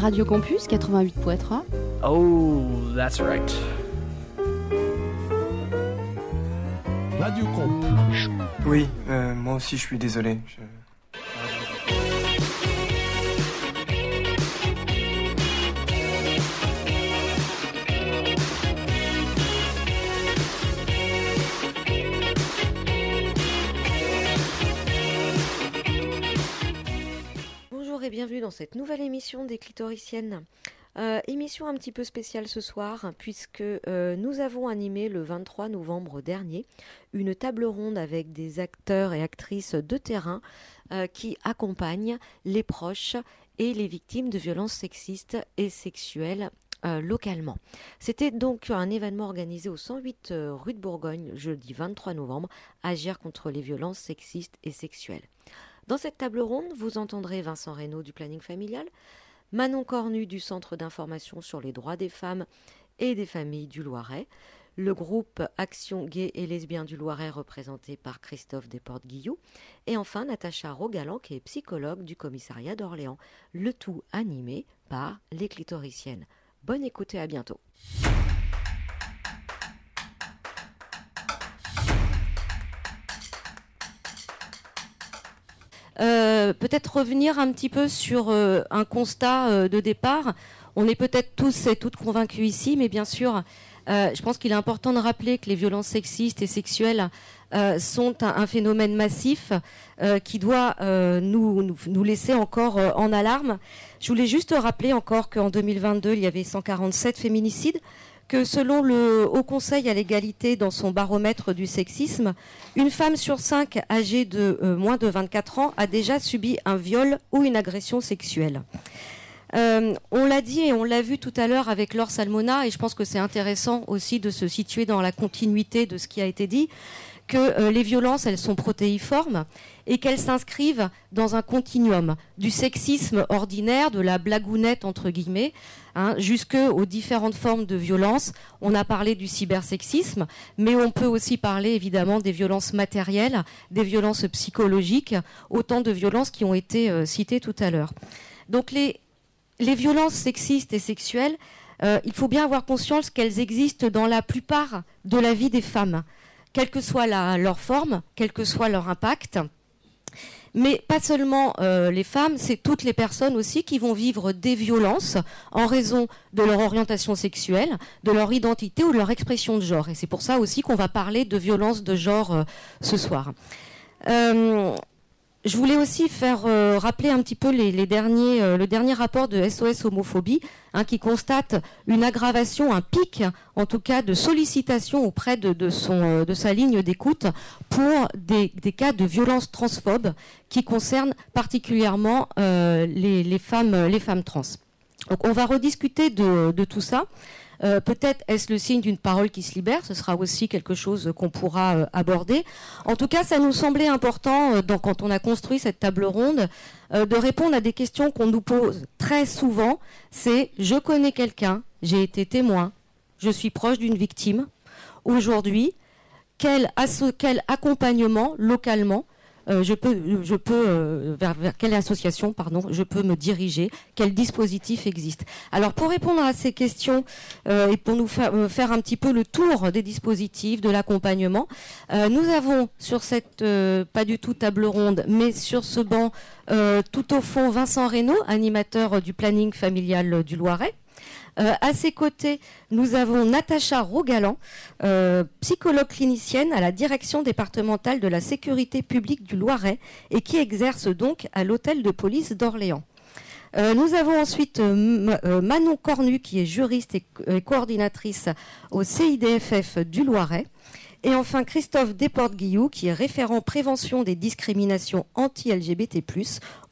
Radio Campus 88.3. Oh, that's right. Radio Campus. Oui, euh, moi aussi je suis désolé. Je- cette nouvelle émission des clitoriciennes. Euh, émission un petit peu spéciale ce soir puisque euh, nous avons animé le 23 novembre dernier une table ronde avec des acteurs et actrices de terrain euh, qui accompagnent les proches et les victimes de violences sexistes et sexuelles localement. C'était donc un événement organisé au 108 euh, rue de Bourgogne jeudi 23 novembre, Agir contre les violences sexistes et sexuelles. Dans cette table ronde, vous entendrez Vincent Reynaud du planning familial, Manon Cornu du Centre d'information sur les droits des femmes et des familles du Loiret, le groupe Action Gay et Lesbien du Loiret représenté par Christophe Desportes-Guillou, et enfin Natacha Rogalan qui est psychologue du commissariat d'Orléans, le tout animé par les clitoriciennes. Bonne écoute et à bientôt. Euh, peut-être revenir un petit peu sur euh, un constat euh, de départ. On est peut-être tous et toutes convaincus ici, mais bien sûr, je pense qu'il est important de rappeler que les violences sexistes et sexuelles sont un, phénomène massif qui doit nous, nous, laisser encore en alarme. Je voulais juste rappeler encore qu'en 2022, il y avait 147 féminicides, que selon le Haut Conseil à l'égalité dans son baromètre du sexisme, une femme sur cinq âgée de euh, moins de 24 ans a déjà subi un viol ou une agression sexuelle. Euh, on l'a dit et on l'a vu tout à l'heure avec Laure Salmona, et je pense que c'est intéressant aussi de se situer dans la continuité de ce qui a été dit, que euh, les violences, elles sont protéiformes et qu'elles s'inscrivent dans un continuum du sexisme ordinaire, de la blagounette entre guillemets, hein, jusque aux différentes formes de violence. On a parlé du cybersexisme, mais on peut aussi parler évidemment des violences matérielles, des violences psychologiques, autant de violences qui ont été euh, citées tout à l'heure. Donc les, les violences sexistes et sexuelles, euh, il faut bien avoir conscience qu'elles existent dans la plupart de la vie des femmes, quelle que soit leur forme, quel que soit leur impact. Mais pas seulement euh, les femmes, c'est toutes les personnes aussi qui vont vivre des violences en raison de leur orientation sexuelle, de leur identité ou de leur expression de genre. Et c'est pour ça aussi qu'on va parler de violences de genre euh, ce soir. Euh, je voulais aussi faire euh, rappeler un petit peu euh, le dernier rapport de SOS homophobie, hein, qui constate une aggravation, un pic, en tout cas, de sollicitation auprès de, euh, sa ligne d'écoute pour des, cas de violence transphobe qui concernent particulièrement les, femmes, trans. Donc, on va rediscuter de tout ça. Euh, Peut-être est-ce le signe d'une parole qui se libère, ce sera aussi quelque chose qu'on pourra euh, aborder. En tout cas, ça nous semblait important, euh, quand on a construit cette table ronde, de répondre à des questions qu'on nous pose très souvent. C'est je connais quelqu'un, j'ai été témoin, je suis proche d'une victime. Aujourd'hui, quel accompagnement localement euh, je peux, euh, vers, quelle association pardon, je peux me diriger, quel dispositif existe? Alors pour répondre à ces questions euh, et pour nous faire, faire un petit peu le tour des dispositifs, de l'accompagnement, nous avons sur cette, pas du tout table ronde, mais sur ce banc, tout au fond, Vincent Reynaud, animateur du planning familial du Loiret. Euh, à ses côtés, nous avons Natacha Rogalan, euh, psychologue clinicienne à la direction départementale de la sécurité publique du Loiret et qui exerce donc à l'hôtel de police d'Orléans. Euh, nous avons ensuite Manon Cornu, qui est juriste et coordinatrice au CIDFF du Loiret. Et enfin Christophe Desportes-Guillou, qui est référent prévention des discriminations anti-LGBT+,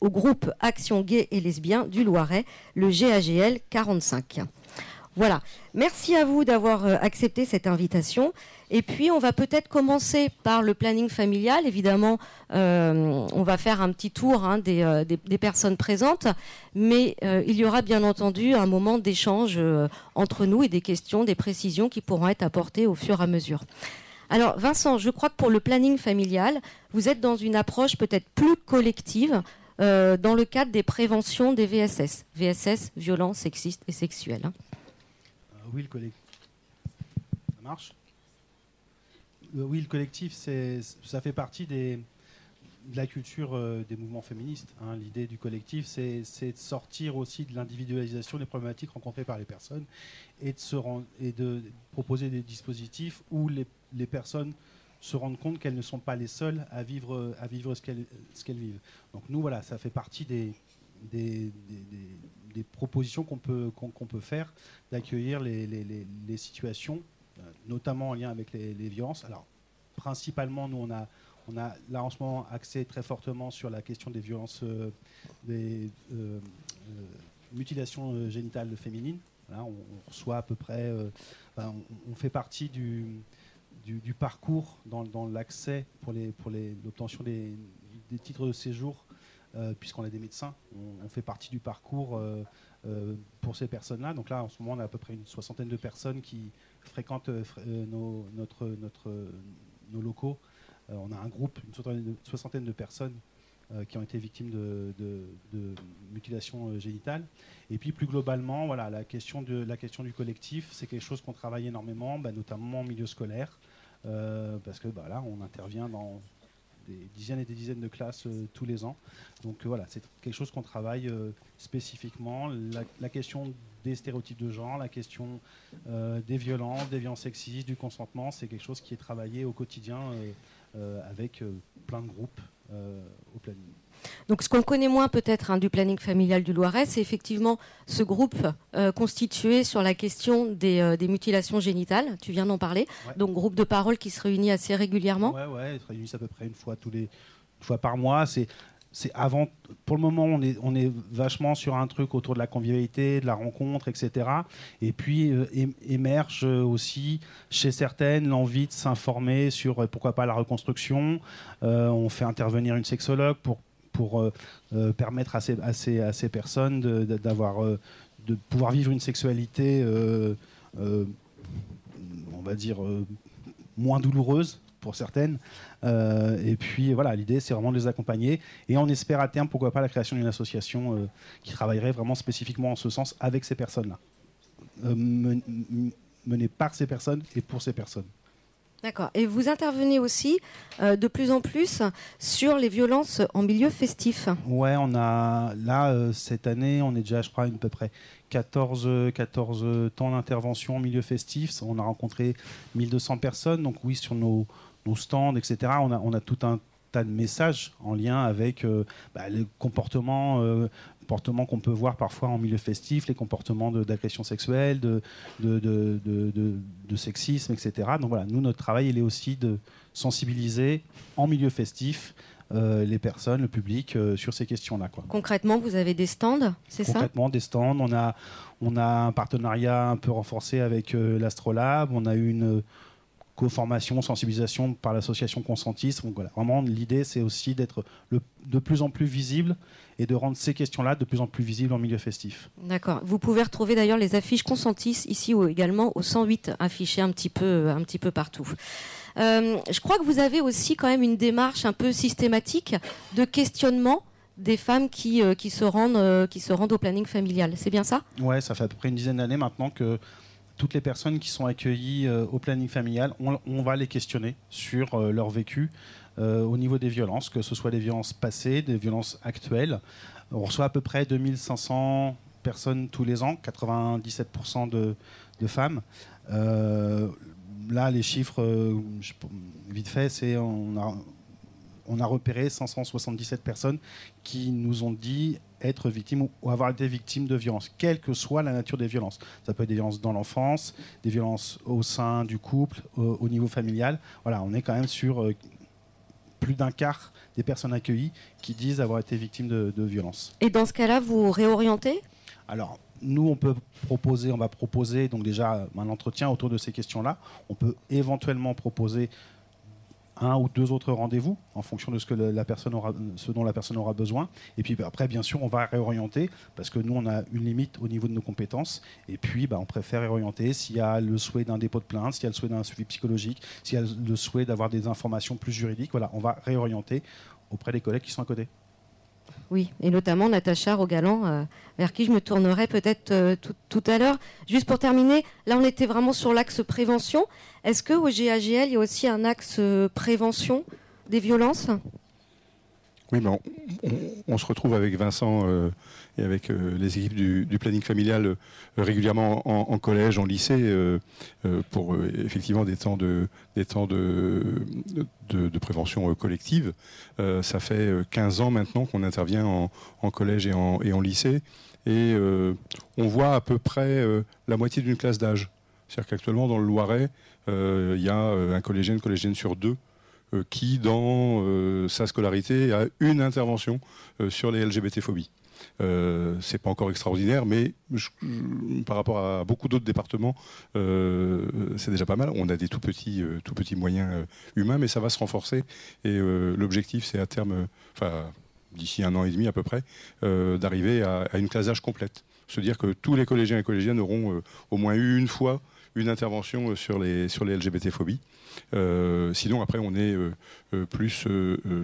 au groupe Action Gay et Lesbien du Loiret, le GAGL 45. Voilà. Merci à vous d'avoir euh, accepté cette invitation. Et puis, on va peut-être commencer par le planning familial. Évidemment, euh, on va faire un petit tour hein, des, euh, des- personnes présentes, mais il y aura bien entendu un moment d'échange entre nous et des questions, des précisions qui pourront être apportées au fur et à mesure. Alors, Vincent, je crois que pour le planning familial, vous êtes dans une approche peut-être plus collective. euh, dans le cadre des préventions des VSS. VSS, violences sexistes et sexuelles. hein. Euh, oui, le collectif. Ça marche? Euh, Oui, le collectif, ça fait partie des, de la culture euh, des mouvements féministes. hein. L'idée du collectif, c'est, de sortir aussi de l'individualisation des problématiques rencontrées par les personnes et de, proposer des dispositifs où les, personnes se rendent compte qu'elles ne sont pas les seules à vivre, ce, qu'elles, vivent. Donc nous, voilà, ça fait partie des, propositions qu'on peut, faire d'accueillir les, situations, euh, notamment en lien avec les violences. Alors, principalement, nous, on a, on a là en ce moment axé très fortement sur la question des violences, euh, des euh, euh, mutilations génitales féminines. On, reçoit à peu près, on, fait partie du, parcours dans, l'accès pour les pour les- l'obtention des, des titres de séjour, puisqu'on a des médecins. On, fait partie du parcours pour ces personnes-là. Donc là, en ce moment, on a à peu près une soixantaine de personnes qui fréquentent nos locaux. Euh, on a un groupe, une soixantaine de, personnes euh, qui ont été victimes de, mutilations euh, génitales. Et puis plus globalement, voilà, la question, de, la question du collectif, c'est quelque chose qu'on travaille énormément, bah, notamment en milieu scolaire, parce que bah, là, on intervient dans des dizaines et des dizaines de classes tous les ans. Donc voilà, c'est quelque chose qu'on travaille spécifiquement. La, question des stéréotypes de genre, la question des violences, des violences sexistes, du consentement, c'est quelque chose qui est travaillé au quotidien avec euh, plein de groupes euh, au planning. Donc, ce qu'on connaît moins peut-être hein, du planning familial du Loiret, c'est effectivement ce groupe euh, constitué sur la question des, euh, des mutilations génitales. Tu viens d'en parler. Ouais. Donc, groupe de parole qui se réunit assez régulièrement. Ouais, ouais, ils se réunissent à peu près une fois tous les une fois par mois. C'est c'est avant. Pour le moment, on est on est vachement sur un truc autour de la convivialité, de la rencontre, etc. Et puis euh, émerge euh, aussi chez certaines l'envie de s'informer sur euh, pourquoi pas la reconstruction. On fait intervenir une sexologue pour pour permettre à ces, à ces, à ces personnes de, de- pouvoir vivre une sexualité on va dire moins douloureuse pour certaines. Euh, et puis voilà, l'idée c'est vraiment de les accompagner. Et on espère à terme, pourquoi pas, la création d'une association euh, qui travaillerait vraiment spécifiquement en ce sens avec ces personnes-là. Euh, menée par ces personnes et pour ces personnes. D'accord. Et vous intervenez aussi euh, de plus en plus sur les violences en milieu festif. Ouais, on a là euh, cette année, on est déjà, je crois, à peu près 14, euh, 14 temps d'intervention en milieu festif. On a rencontré 1200 personnes. Donc oui, sur nos, nos stands, etc. On a, on a tout un tas de messages en lien avec euh, bah, les comportements, euh, comportements qu'on peut voir parfois en milieu festif, les comportements d'agression sexuelle, de, de, de, de- de- de sexisme, etc. Donc voilà, nous, notre travail, il est aussi de sensibiliser en milieu festif euh, les personnes, le public euh, sur ces questions-là. Concrètement, vous avez des stands, c'est ça? Concrètement, des stands. On a, on a un partenariat un peu renforcé avec euh, l'Astrolabe. On a eu une co-formation, sensibilisation par l'association Consentiste. Donc voilà, vraiment, l'idée, c'est aussi d'être de plus en plus visible et de rendre ces questions-là de plus en plus visibles en milieu festif. D'accord. Vous pouvez retrouver d'ailleurs les affiches Consentis ici ou également au 108 affichées un petit peu, un petit peu partout. Euh, je crois que vous avez aussi quand même une démarche un peu systématique de questionnement des femmes qui, euh, qui, se, rendent, euh, qui se rendent au planning familial. C'est bien ça? Ouais, ça fait à peu près une dizaine d'années maintenant que toutes les personnes qui sont accueillies euh, au planning familial, on, va les questionner sur euh, leur vécu euh, au niveau des violences, que ce soit des violences passées, des violences actuelles. On reçoit à peu près 2500 personnes tous les ans, 97% de, femmes. Là, les chiffres, vite fait, c'est on on a repéré 577 personnes qui nous ont dit être victimes ou- avoir été victimes de violences, quelle que soit la nature des violences. Ça peut être des violences dans l'enfance, des violences au sein du couple, au, au niveau familial. Voilà, on est quand même sur euh, plus d'un quart des personnes accueillies qui disent avoir été victimes de, de violences. Et dans ce cas-là, vous réorientez? Alors, nous, on peut proposer, on va proposer donc déjà un entretien autour de ces questions-là. On peut éventuellement proposer un ou deux autres rendez-vous en fonction de ce, que ce dont la personne aura besoin. Et puis bah, après, bien sûr, on va réorienter parce que nous, on a une limite au niveau de nos compétences. Et puis, bah, on préfère réorienter s'il y a le souhait d'un dépôt de plainte, s'il y a le souhait d'un suivi psychologique, s'il y a le souhait d'avoir des informations plus juridiques. Voilà, on va réorienter auprès des collègues qui sont à côté. Oui, et notamment Natacha Rogalan, euh, vers qui je me tournerai peut-être euh, tout, à l'heure. Juste pour terminer, là on était vraiment sur l'axe prévention. Est-ce que au GAGL, il y a aussi un axe euh, prévention des violences? Oui, mais on, on- se retrouve avec Vincent et avec euh, les équipes du, planning familial euh, régulièrement en, collège, en lycée, euh, pour effectivement des temps de, prévention collective. Ça fait euh, 15 ans maintenant qu'on intervient en, collège et en, lycée. Et on voit à peu près la moitié d'une classe d'âge. C'est-à-dire qu'actuellement, dans le Loiret, il y a un collégien, une collégienne sur deux qui, dans sa scolarité, a une intervention sur les LGBT-phobies. Euh, c'est pas encore extraordinaire, mais par rapport à beaucoup d'autres départements, euh, c'est déjà pas mal. On a des tout petits, euh, tout petits moyens humains, mais ça va se renforcer. Et l'objectif, c'est à terme, enfin d'ici un an et demi à peu près, d'arriver à, une classe d'âge complète. Se dire que tous les collégiens et collégiennes auront au moins eu une fois une intervention sur les, sur les LGBT-phobies. Sinon, après, on est plus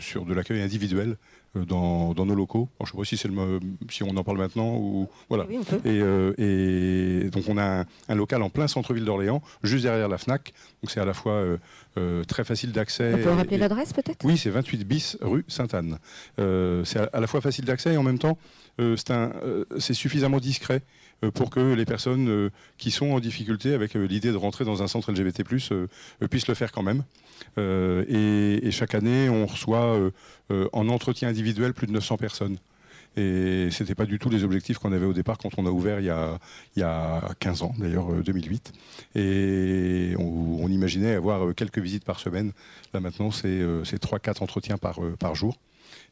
sur de l'accueil individuel dans, dans nos locaux. Alors, je ne sais pas si, c'est le, mo- si on en parle maintenant ou voilà. Oui, on peut. Et, euh, et donc on a un, un local en plein centre-ville d'Orléans, juste derrière la Fnac. Donc c'est à la fois euh, euh, très facile d'accès. On peut rappeler l'adresse peut-être? Oui, c'est 28 bis rue Sainte-Anne. Euh, c'est à, à la fois facile d'accès et en même temps, euh, c'est un, euh, c'est suffisamment discret euh, pour que les personnes euh, qui sont en difficulté avec euh, l'idée de rentrer dans un centre LGBT+, euh, euh, puissent le faire quand même. Euh, et, chaque année, on reçoit euh, euh, en entretien individuel plus de 900 personnes. Et c'était pas du tout les objectifs qu'on avait au départ quand on a ouvert il y a, il y a 15 ans, d'ailleurs euh, 2008. Et on, imaginait avoir euh, quelques visites par semaine. Là maintenant, c'est euh, c'est 3-4 entretiens euh, par jour.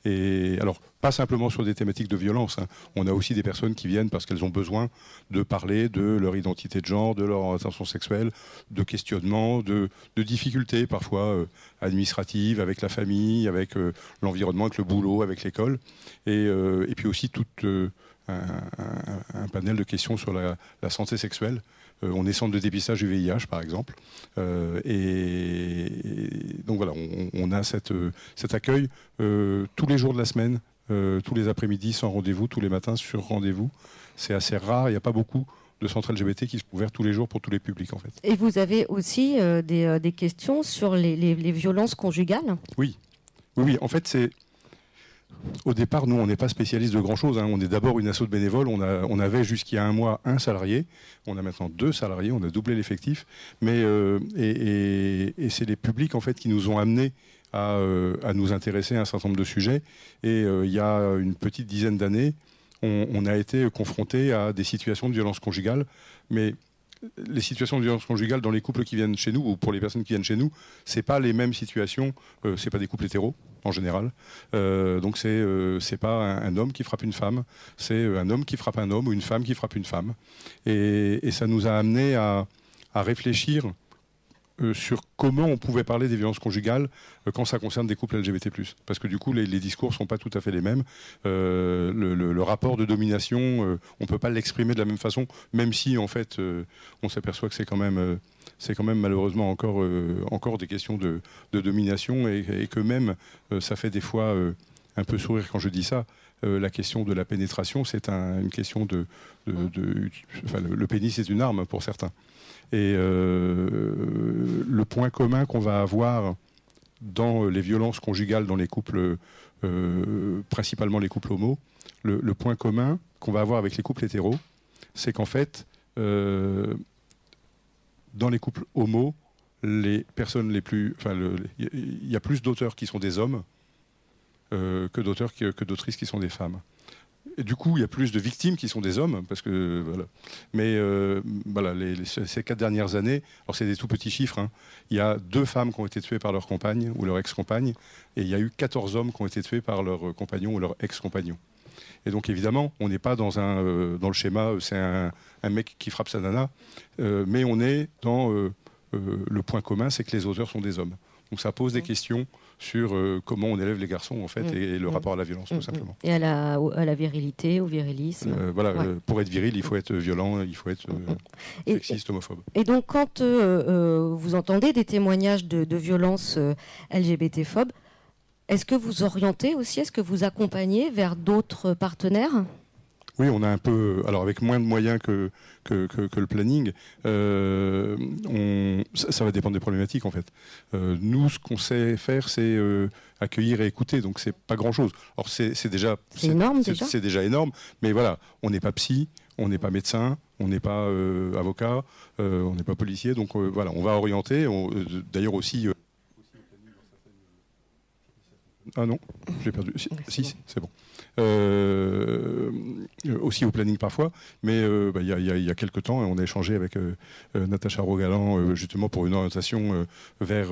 Et alors, pas simplement sur des thématiques de violence. hein. On a aussi des personnes qui viennent parce qu'elles ont besoin de parler de leur identité de genre, de leur orientation sexuelle, de questionnements, de, difficultés parfois euh, administratives avec la famille, avec euh, l'environnement, avec le boulot, avec l'école. Et, euh, puis aussi tout un, panel de questions sur la santé sexuelle. Euh, on est centre de dépistage du VIH, par exemple. Euh, et, et donc voilà, on, on a cette, euh, cet accueil tous les jours de la semaine, tous les après-midi sans rendez-vous, tous les matins sur rendez-vous. C'est assez rare, il n'y a pas beaucoup de centres LGBT qui sont ouverts tous les jours pour tous les publics en fait. Et vous avez aussi euh, des, euh, des questions sur les, les- les violences conjugales? Oui, oui, oui. En fait, c'est au départ, nous, on n'est pas spécialiste de grand-chose. hein. On est d'abord une asso de bénévoles. On, avait a un mois un salarié. On a maintenant deux salariés. On a doublé l'effectif. Euh, et, c'est les publics en fait qui nous ont amenés à, euh, nous intéresser à un certain nombre de sujets. Et euh, il y a une petite dizaine d'années, on, on a été confronté à des situations de violence conjugale. Mais les situations de violence conjugale dans les couples qui viennent chez nous ou pour les personnes qui viennent chez nous, c'est pas les mêmes situations. Euh, c'est pas des couples hétéros en général. Euh, donc c'est euh, c'est pas un, homme qui frappe une femme, c'est euh, un homme qui frappe un homme ou une femme qui frappe une femme. Et, ça nous a amené à réfléchir euh, sur comment on pouvait parler des violences conjugales euh, quand ça concerne des couples LGBT+. Parce que du coup, les, les discours sont pas tout à fait les mêmes. Euh, le, rapport de domination, on peut pas l'exprimer de la même façon, même si en fait, on s'aperçoit que c'est quand même, quand même malheureusement encore, encore des questions de, domination et, que même ça fait des fois un peu sourire quand je dis ça. La question de la pénétration, c'est un- une question de, enfin, le, le pénis est une arme pour certains. Et euh, le point commun qu'on va avoir dans les violences conjugales dans les couples, euh, principalement les couples homo, le, point commun qu'on va avoir avec les couples hétéros, c'est qu'en fait, euh, dans les couples homo, les personnes les plus, enfin, il y a plus d'auteurs qui sont des hommes que d'auteurs que d'autrices qui sont des femmes. Du coup, il y a plus de victimes qui sont des hommes, parce que voilà. Mais euh, voilà, ces quatre dernières années, alors c'est des tout petits chiffres. hein, il y a deux femmes qui ont été tuées par leur compagne ou leur ex-compagne, et il y a eu 14 hommes qui ont été tués par leur compagnon ou leur ex-compagnon. Et donc évidemment, on n'est pas dans un euh, dans le schéma, euh, c'est un, mec qui frappe sa nana, euh, mais on est dans euh, euh, le point commun, c'est que les auteurs sont des hommes. Donc ça pose des questions sur euh, comment on élève les garçons en fait Mm. et, et le Mm. rapport à la violence Mm, tout simplement. Et à la, au- à la virilité, au virilisme. Euh, voilà, Ouais. euh, pour être viril, il faut être violent, il faut être Et- sexiste, homophobe. Et donc, quand vous entendez des témoignages de, de violences LGBT-phobes, Est-ce que vous orientez aussi, est-ce que vous accompagnez vers d'autres partenaires? Oui, on a un peu, alors avec moins de moyens que, que, que- que le planning, euh, on- ça, ça va dépendre des problématiques en fait. Euh, nous, ce qu'on sait faire, c'est euh, accueillir et écouter, donc c'est pas grand-chose. Alors c'est c'est déjà, C'est énorme, c'est- déjà. C'est déjà énorme, mais voilà, on n'est pas psy, on n'est pas médecin, on n'est pas euh, avocat, euh, on n'est pas policier, donc euh, voilà, on va orienter. euh, D'ailleurs aussi. euh, ah non, j'ai perdu. Si, si, si, c'est bon. Euh, aussi au planning parfois, mais euh, bah, il y, a- y y quelques temps, on a échangé avec euh, Natacha Rogalan euh, justement pour une orientation vers,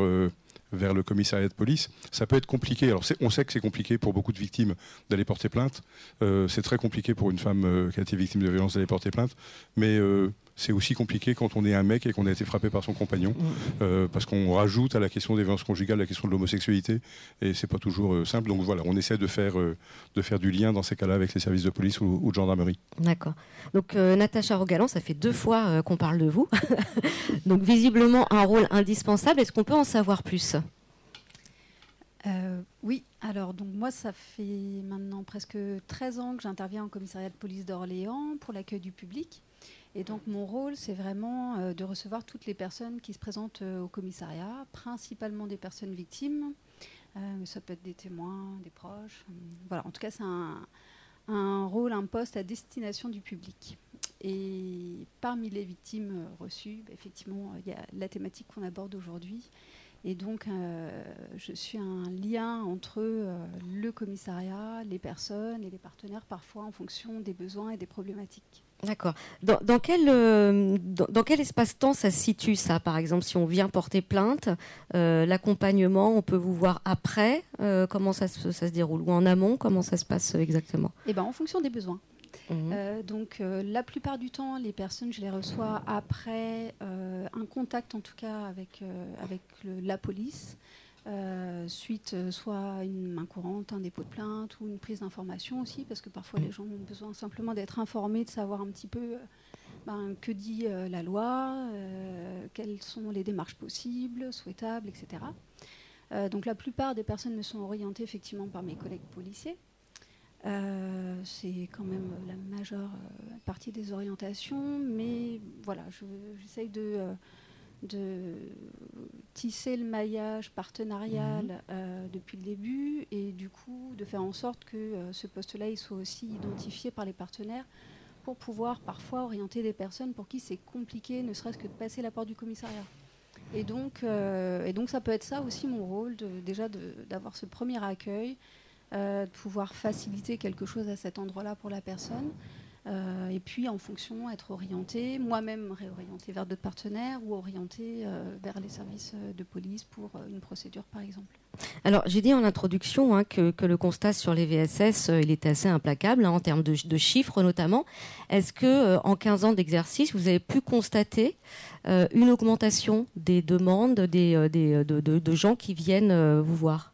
vers le commissariat de police. Ça peut être compliqué. Alors on sait que c'est compliqué pour beaucoup de victimes d'aller porter plainte. Euh, c'est très compliqué pour une femme euh, qui a été victime de violence d'aller porter plainte, mais euh, c'est aussi compliqué quand on est un mec et qu'on a été frappé par son compagnon, euh, parce qu'on rajoute à la question des violences conjugales la question de l'homosexualité, et c'est pas toujours euh, simple. Donc voilà, on essaie de faire, euh, de faire du lien dans ces cas-là avec les services de police ou, ou de gendarmerie. D'accord. Donc euh, Natacha Rogalan, ça fait deux fois euh, qu'on parle de vous. Donc visiblement un rôle indispensable. Est-ce qu'on peut en savoir plus? Euh, oui, alors donc moi ça fait maintenant presque 13 ans que j'interviens au commissariat de police d'Orléans pour l'accueil du public. Et donc mon rôle c'est vraiment euh, de recevoir toutes les personnes qui se présentent euh, au commissariat, principalement des personnes victimes, euh, mais ça peut être des témoins, des proches. euh, voilà, en tout cas c'est un, rôle, un poste à destination du public. Et parmi les victimes euh, reçues, bah, effectivement, il y a la thématique qu'on aborde aujourd'hui. Et donc, euh, je suis un lien entre euh, le commissariat, les personnes et les partenaires, parfois en fonction des besoins et des problématiques. D'accord. Dans, dans quel, euh, dans, dans quel espace-temps ça se situe, ça, par exemple, si on vient porter plainte, euh, l'accompagnement, on peut vous voir après, euh, comment ça se, ça se déroule, ou en amont, comment ça se passe exactement? Et ben, en fonction des besoins. Euh, donc, la plupart du temps, les personnes, je les reçois après un contact, en tout cas, avec, avec le- la police, euh, suite euh, soit une main courante, un dépôt de plainte ou une prise d'information aussi, parce que parfois les gens ont besoin simplement d'être informés, de savoir un petit peu euh, ben, que dit euh, la loi, euh, quelles sont les démarches possibles, souhaitables, etc. Donc la plupart des personnes me sont orientées effectivement par mes collègues policiers. C'est quand même la majeure partie des orientations, mais voilà, je- j'essaye de, de tisser le maillage partenarial euh, depuis le début et du coup de faire en sorte que euh, ce poste-là il soit aussi identifié par les partenaires pour pouvoir parfois orienter des personnes pour qui c'est compliqué, ne serait-ce que de passer la porte du commissariat. Et donc, euh, et donc ça peut être ça aussi mon rôle, de, déjà d'avoir ce premier accueil, de pouvoir faciliter quelque chose à cet endroit-là pour la personne. Euh, et puis en fonction, être orienté, moi-même réorienté vers d'autres partenaires ou orienté euh, vers les services euh, de police pour une procédure par exemple. Alors, j'ai dit en introduction hein, que, le constat sur les VSS, il était assez implacable, hein, en termes de, chiffres notamment. Est-ce que en 15 ans d'exercice, vous avez pu constater une augmentation des demandes des, des, de, gens qui viennent vous voir?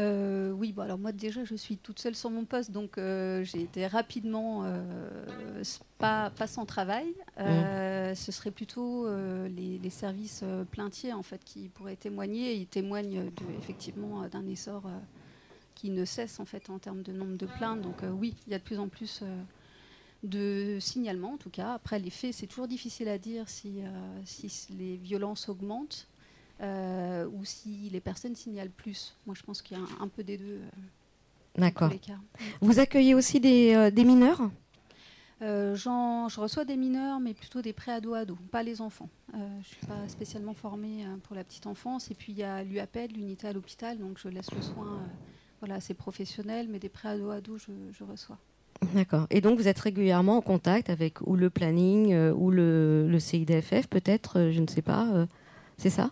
Euh, oui, bon, alors moi déjà je suis toute seule sur mon poste, donc euh, j'ai été rapidement euh, pas, pas sans travail. Euh, Ce serait plutôt les, les services plaintiers en fait qui pourraient témoigner. Ils témoignent de, effectivement d'un essor qui ne cesse en fait en termes de nombre de plaintes. Donc oui, il y a de plus en plus de signalements en tout cas. Après les faits, c'est toujours difficile à dire si, les violences augmentent euh, ou si les personnes signalent plus. Moi, je pense qu'il y a un, un peu des deux. euh, D'accord. Vous accueillez aussi des, euh, des mineurs? Euh, je reçois des mineurs, mais plutôt des pré-ados-ados, pas les enfants. Euh, je ne suis pas spécialement formée euh, pour la petite enfance. Et puis, il y a l'UAPED, l'unité à l'hôpital, donc je laisse le soin voilà, assez professionnel, mais des pré-ados-ados, je, je reçois. D'accord. Et donc, vous êtes régulièrement en contact avec ou le planning ou le, le CIDFF, peut-être, je ne sais pas. c'est ça?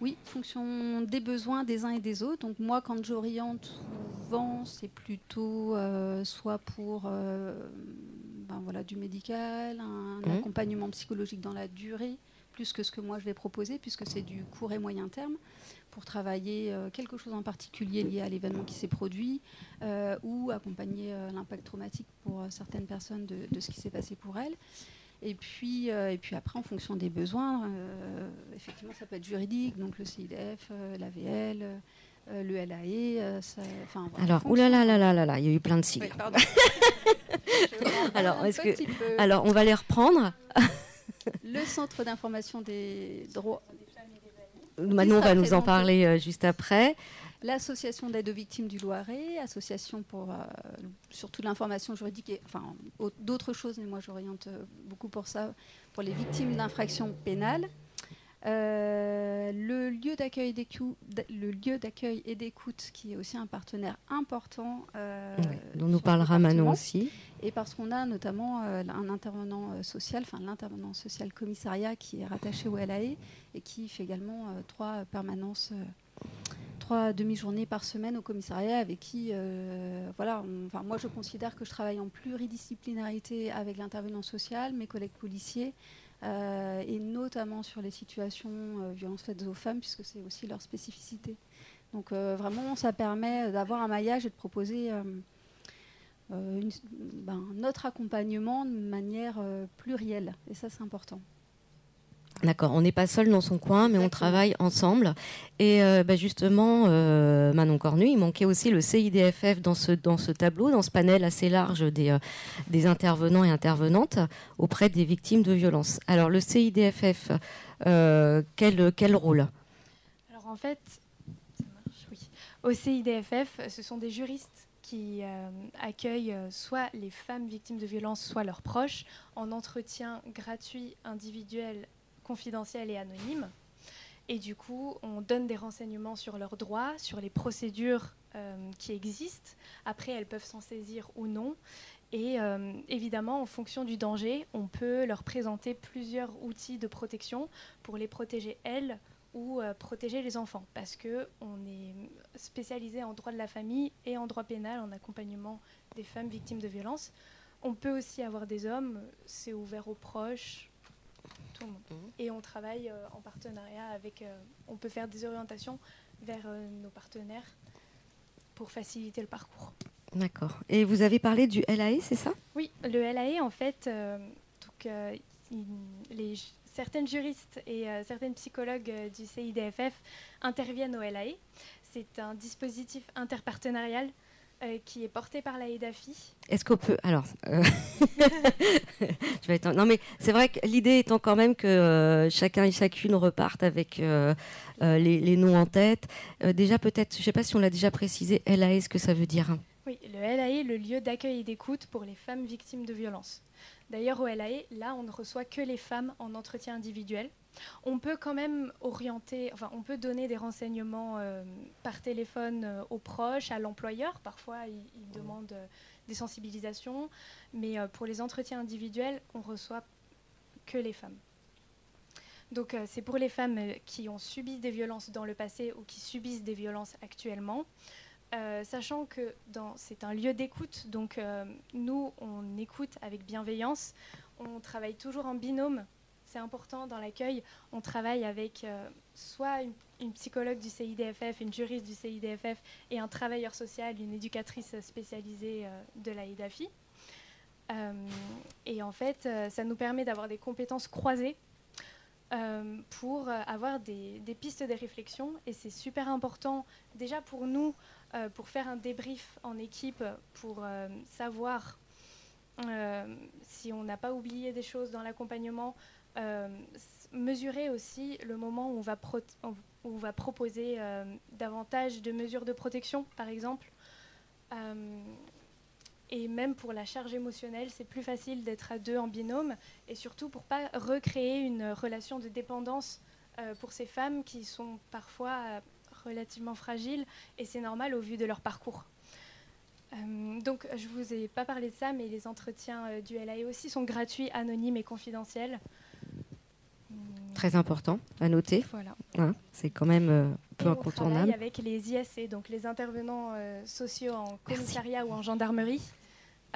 Oui, fonction des besoins des uns et des autres. Donc moi, quand j'oriente souvent, c'est plutôt euh, soit pour euh, ben voilà, du médical, un Mhm. accompagnement psychologique dans la durée, plus que ce que moi je vais proposer, puisque c'est du court et moyen terme, pour travailler euh, quelque chose en particulier lié à l'événement qui s'est produit, ou accompagner l'impact traumatique pour certaines personnes de, de ce qui s'est passé pour elles. Et puis, euh, et puis après, en fonction des besoins, euh, effectivement, ça peut être juridique, donc le CIDF, euh, l'AVL, le LAE. euh, ça- enfin, voilà, Alors, oulala, fonction- là, là, là, là, il y a eu plein de Oui, sigles. pardon. Alors, est-ce que-. Alors, on va les reprendre? le Centre d'information des droits, Manon va nous en parler euh, juste après. L'association d'aide aux victimes du Loiret, association pour euh, surtout l'information juridique et enfin au- d'autres choses, mais moi j'oriente euh, beaucoup pour ça, pour les victimes d'infractions pénales. Euh, le lieu d'accueil et d'écoute, qui est aussi un partenaire important, euh, dont nous parlera Manon aussi. Et parce qu'on a notamment euh, un intervenant social, enfin l'intervenant social commissariat qui est rattaché au LAE et qui fait également trois permanences, trois demi-journées par semaine au commissariat avec qui, euh, voilà, enfin moi je considère que je travaille en pluridisciplinarité avec l'intervenant social, mes collègues policiers. euh, et notamment sur les situations euh, violences faites aux femmes, puisque c'est aussi leur spécificité. Donc vraiment, ça permet d'avoir un maillage et de proposer une- ben, notre accompagnement de manière plurielle. Et ça, c'est important. D'accord, on n'est pas seul dans son coin, mais on travaille ensemble. Et euh, bah, justement, euh, Manon Cornu, il manquait aussi le CIDFF dans ce, dans ce tableau, dans ce panel assez large des, euh, des intervenants et intervenantes auprès des victimes de violences. Alors, le CIDFF, quel, quel rôle? Alors en fait, ça marche, oui. Au CIDFF, ce sont des juristes qui accueillent soit les femmes victimes de violences, soit leurs proches, en entretien gratuit, individuel, confidentiel et anonyme. Et du coup, on donne des renseignements sur leurs droits, sur les procédures euh, qui existent. Après, elles peuvent s'en saisir ou non. Et euh, évidemment, en fonction du danger, on peut leur présenter plusieurs outils de protection pour les protéger elles ou euh, protéger les enfants parce que on est spécialisé en droit de la famille et en droit pénal en accompagnement des femmes victimes de violences. On peut aussi avoir des hommes, c'est ouvert aux proches, tout le monde. Et on travaille euh, en partenariat avec, euh, on peut faire des orientations vers euh, nos partenaires pour faciliter le parcours. D'accord. Et vous avez parlé du LAE, c'est ça? Oui, le LAE, en fait, donc, il- les, ju- certaines juristes et certaines psychologues du CIDFF interviennent au LAE. C'est un dispositif interpartenarial euh, qui est porté par la EDAFI. Est-ce qu'on peut. Alors. euh, je vais être- Non, mais c'est vrai que l'idée étant quand même que euh, chacun et chacune repartent avec les, les noms en tête. Déjà, peut-être, je ne sais pas si on l'a déjà précisé, LAE, ce que ça veut dire. Oui, le LAE, le lieu d'accueil et d'écoute pour les femmes victimes de violences. D'ailleurs, au LAE, là, on ne reçoit que les femmes en entretien individuel. On peut quand même orienter, enfin, on peut donner des renseignements euh, par téléphone euh, aux proches, à l'employeur. Parfois, ils il demandent euh, des sensibilisations, mais pour les entretiens individuels, on reçoit que les femmes. Donc, c'est pour les femmes qui ont subi des violences dans le passé ou qui subissent des violences actuellement. Sachant que c'est un lieu d'écoute, donc nous, on écoute avec bienveillance, on travaille toujours en binôme, c'est important dans l'accueil, on travaille avec euh, soit une, psychologue du CIDFF, une juriste du CIDFF et un travailleur social, une éducatrice spécialisée euh, de la EDAFI. Euh, et en fait, euh, ça nous permet d'avoir des compétences croisées pour avoir des, pistes de réflexion. Et c'est super important, déjà pour nous, pour faire un débrief en équipe, pour savoir si on n'a pas oublié des choses dans l'accompagnement, mesurer aussi le moment où on va, proposer euh, davantage de mesures de protection, par exemple. Euh, et même pour la charge émotionnelle, c'est plus facile d'être à deux en binôme, et surtout pour pas recréer une relation de dépendance euh, pour ces femmes qui sont parfois euh, relativement fragiles, et c'est normal au vu de leur parcours. Euh, donc, je vous ai pas parlé de ça, mais les entretiens euh, du LAE aussi sont gratuits, anonymes et confidentiels. Très important à noter. Voilà. hein, c'est quand même euh, un Et peu on incontournable. travaille avec les ISC, donc les intervenants euh, sociaux en commissariat ou en gendarmerie,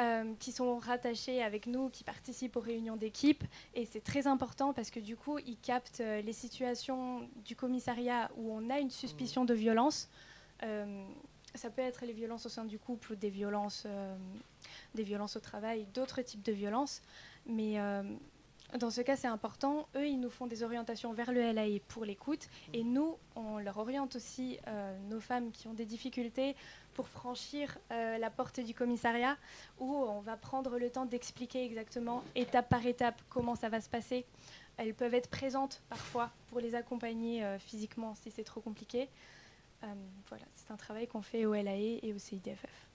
euh, qui sont rattachés avec nous, qui participent aux réunions d'équipe. Et c'est très important parce que du coup, ils captent euh, les situations du commissariat où on a une suspicion de violence. Ça peut être les violences au sein du couple ou des violences, des violences au travail, d'autres types de violences. Mais dans ce cas, c'est important. Eux, ils nous font des orientations vers le LAE pour l'écoute. Et nous, on leur oriente aussi euh, nos femmes qui ont des difficultés pour franchir euh, la porte du commissariat, où on va prendre le temps d'expliquer exactement, étape par étape, comment ça va se passer. Elles peuvent être présentes parfois pour les accompagner euh, physiquement si c'est trop compliqué. voilà, c'est un travail qu'on fait au LAE et au CIDFF.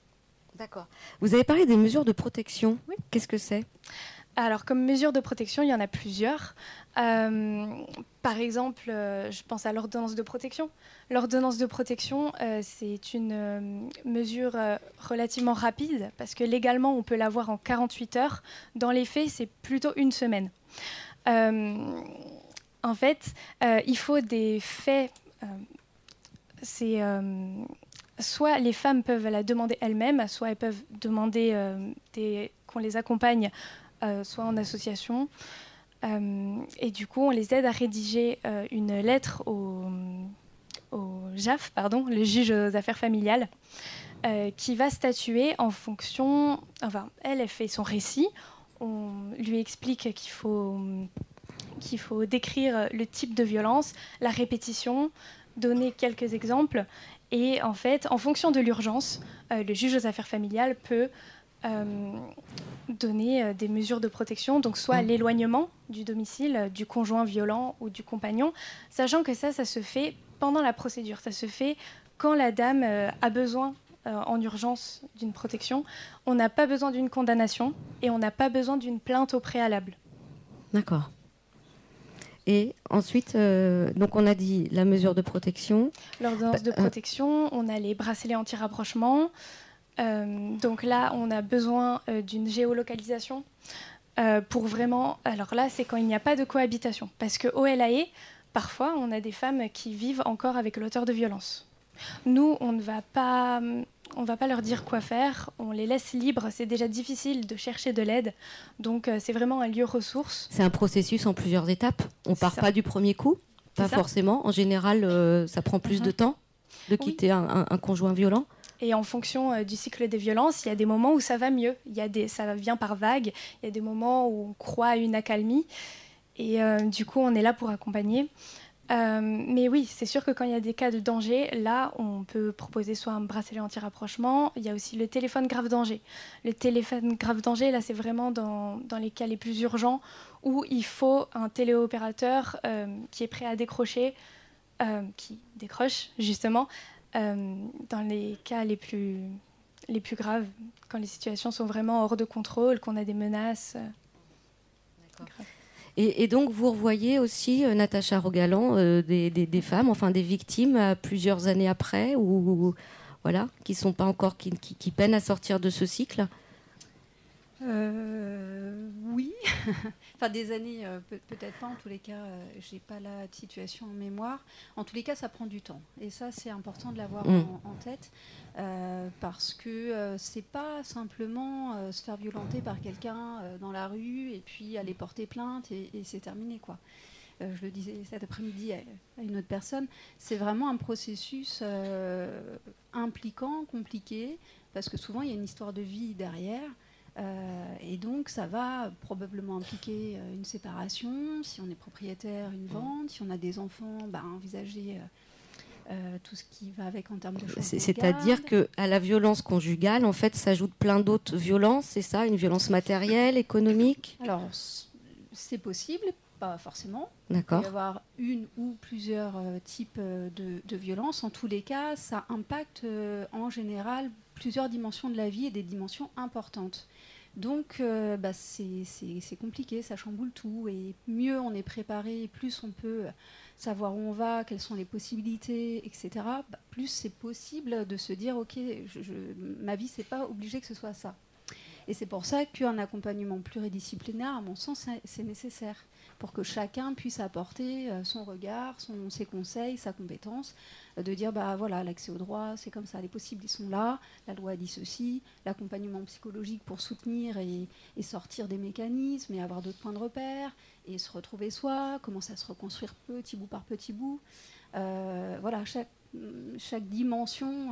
D'accord. Vous avez parlé des mesures de protection. Oui. Qu'est-ce que c'est? Alors, comme mesure de protection, il y en a plusieurs. Euh, par exemple, euh, je pense à l'ordonnance de protection. L'ordonnance de protection, euh, c'est une mesure relativement rapide parce que légalement, on peut l'avoir en 48 heures. Dans les faits, c'est plutôt une semaine. en fait, il faut des faits. c'est soit les femmes peuvent la demander elles-mêmes, soit elles peuvent demander qu'on les accompagne euh, soit en association. Euh, et du coup, on les aide à rédiger euh, une lettre au, au, JAF, pardon, le juge aux affaires familiales, qui va statuer en fonction. Enfin, elle, elle fait son récit. On lui explique qu'il faut qu'il faut décrire le type de violence, la répétition, donner quelques exemples. Et en fait, en fonction de l'urgence, le juge aux affaires familiales peut euh, donner euh, des mesures de protection, donc soit mm. l'éloignement du domicile euh, du conjoint violent ou du compagnon, sachant que ça, ça se fait pendant la procédure, ça se fait quand la dame a besoin en urgence d'une protection. On n'a pas besoin d'une condamnation et on n'a pas besoin d'une plainte au préalable. D'accord. Et ensuite, donc on a dit la mesure de protection. L'ordonnance de protection, on a les bracelets anti-rapprochement, euh, donc là, on a besoin euh, d'une géolocalisation euh, pour vraiment. Alors là, c'est quand il n'y a pas de cohabitation. Parce qu'au LAE, parfois, on a des femmes qui vivent encore avec l'auteur de violence. Nous, on ne va pas. On va pas leur dire quoi faire, on les laisse libres. C'est déjà difficile de chercher de l'aide, donc c'est vraiment un lieu ressource. C'est un processus en plusieurs étapes. On part pas du premier coup, pas forcément. En général, ça prend plus de uh-huh. temps de quitter un, conjoint violent. Et en fonction euh, du cycle des violences, il y a des moments où ça va mieux. Il y a des, ça vient par vagues. Il y a des moments où on croit à une accalmie. Et euh, du coup, on est là pour accompagner. Euh, mais oui, c'est sûr que quand il y a des cas de danger, là, on peut proposer soit un bracelet anti-rapprochement. Il y a aussi le téléphone grave danger. Le téléphone grave danger, là, c'est vraiment dans, dans, les cas les plus urgents où il faut un téléopérateur qui est prêt à décrocher, qui décroche justement, euh, dans les cas les plus, les plus graves, quand les situations sont vraiment hors de contrôle, qu'on a des menaces. Euh, et, donc, vous revoyez aussi, euh, Natacha Rogalan, des, des, femmes, enfin des victimes, plusieurs années après, ou voilà, qui sont pas encore, qui, peinent à sortir de ce cycle? Oui, enfin des années, peut-être pas. En tous les cas, je n'ai pas la situation en mémoire. En tous les cas, ça prend du temps, et ça, c'est important de l'avoir mm. en, tête, parce que c'est pas simplement se faire violenter par quelqu'un dans la rue et puis aller porter plainte et, c'est terminé, quoi. je le disais cet après-midi à, une autre personne, c'est vraiment un processus impliquant, compliqué, parce que souvent il y a une histoire de vie derrière. Euh, et donc, ça va probablement impliquer euh, une séparation, si on est propriétaire, une vente, si on a des enfants, bah, envisager euh, tout ce qui va avec en termes de choses. C'est-à-dire qu'à la violence conjugale, en fait, s'ajoutent plein d'autres violences, c'est ça? Une violence matérielle, économique? Alors, c'est possible, pas forcément. D'accord. Il peut y avoir une ou plusieurs types de, de violences. En tous les cas, ça impacte en général plusieurs dimensions de la vie et des dimensions importantes. Donc, euh, bah, c'est compliqué, ça chamboule tout. Et mieux on est préparé, plus on peut savoir où on va, quelles sont les possibilités, etc. Bah, plus c'est possible de se dire, ok, ma vie, c'est pas obligé que ce soit ça. Et c'est pour ça qu'un accompagnement pluridisciplinaire, à mon sens, c'est nécessaire pour que chacun puisse apporter euh, son regard, ses conseils, sa compétence, euh, de dire bah voilà l'accès au droit c'est comme ça, les possibles ils sont là, la loi dit ceci, l'accompagnement psychologique pour soutenir et, sortir des mécanismes et avoir d'autres points de repère et se retrouver soi, commencer à se reconstruire petit bout par petit bout. Euh, voilà chaque, chaque dimension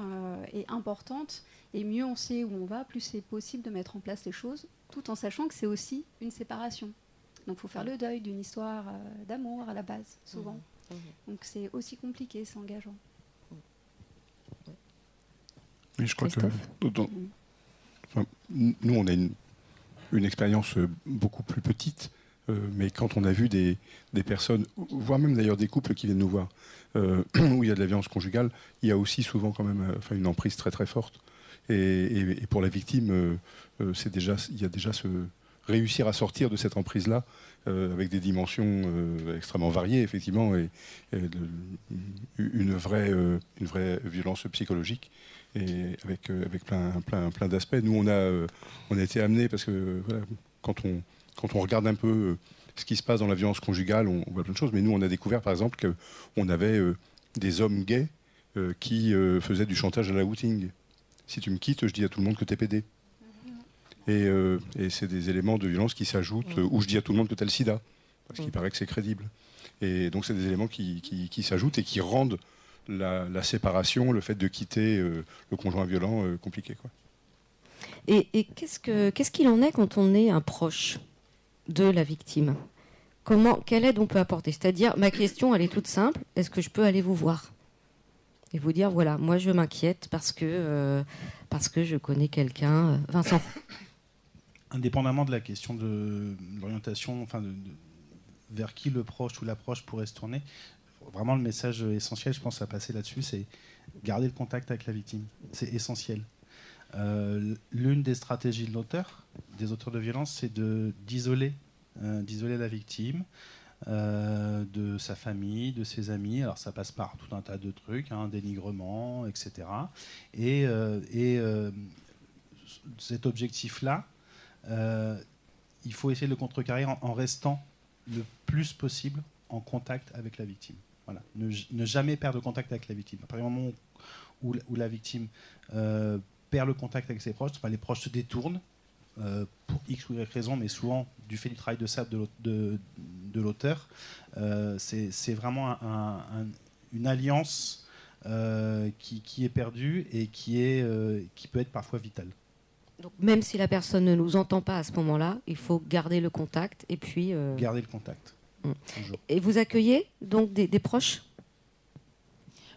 est importante et mieux on sait où on va, plus c'est possible de mettre en place les choses, tout en sachant que c'est aussi une séparation Donc il faut faire le deuil d'une histoire euh, d'amour à la base, souvent. Donc c'est aussi compliqué, c'est engageant. Mais je crois que dans- enfin, nous, on a une, une expérience euh, beaucoup plus petite, euh, mais quand on a vu des, des personnes, voire même d'ailleurs des couples qui viennent nous voir, euh, où il y a de la violence conjugale, il y a aussi souvent quand même euh, enfin, une emprise très très forte. Et, et- et pour la victime, euh, c'est déjà, il y a déjà ce réussir à sortir de cette emprise-là euh, avec des dimensions euh, extrêmement variées, effectivement, et, euh, une vraie violence psychologique et avec, plein, d'aspects. Nous, on a, été amenés, parce que quand, on, regarde un peu ce qui se passe dans la violence conjugale, on, on voit plein de choses, mais nous, on a découvert, par exemple, qu'on avait des hommes gays qui faisaient du chantage à la outing. Si tu me quittes, je dis à tout le monde que t'es pédé. Et, euh, et c'est des éléments de violence qui s'ajoutent, euh, où je dis à tout le monde que t'as le sida, parce qu'il paraît que c'est crédible. Et donc, c'est des éléments qui, qui- qui s'ajoutent et qui rendent la, la séparation, le fait de quitter euh, le conjoint violent euh, compliqué. Quoi. Et, et qu'est-ce que- qu'est-ce qu'il en est quand on est un proche de la victime? Comment, Quelle aide on peut apporter? C'est-à-dire, ma question, elle est toute simple. Est-ce que je peux aller vous voir? Et vous dire, voilà, moi je m'inquiète parce que, euh, parce que je connais quelqu'un. Vincent indépendamment de la question de l'orientation, enfin vers qui le proche ou l'approche pourrait se tourner, vraiment le message essentiel, je pense, à passer là-dessus, c'est garder le contact avec la victime. C'est essentiel. Euh, L'une des stratégies de l'auteur, des auteurs de violence, c'est euh, d'isoler la victime. euh, de sa famille, de ses amis. Alors ça passe par tout un tas de trucs, hein, dénigrement, etc. Et, et, cet objectif-là, il faut essayer de le contrecarrer en, restant le plus possible en contact avec la victime. Voilà. Ne, jamais perdre contact avec la victime. À partir du moment où, la victime euh, perd le contact avec ses proches, enfin, les proches se détournent euh, pour X ou Y raison, mais souvent du fait du travail de ça de l'aut- de, de l'auteur, euh, c'est vraiment un- un- un- une alliance euh, qui, qui est perdue et qui, est, euh, qui peut être parfois vitale. Donc, même si la personne ne nous entend pas à ce moment-là, il faut garder le contact et puis. euh, Garder le contact. Mm. Et vous accueillez donc des, des proches?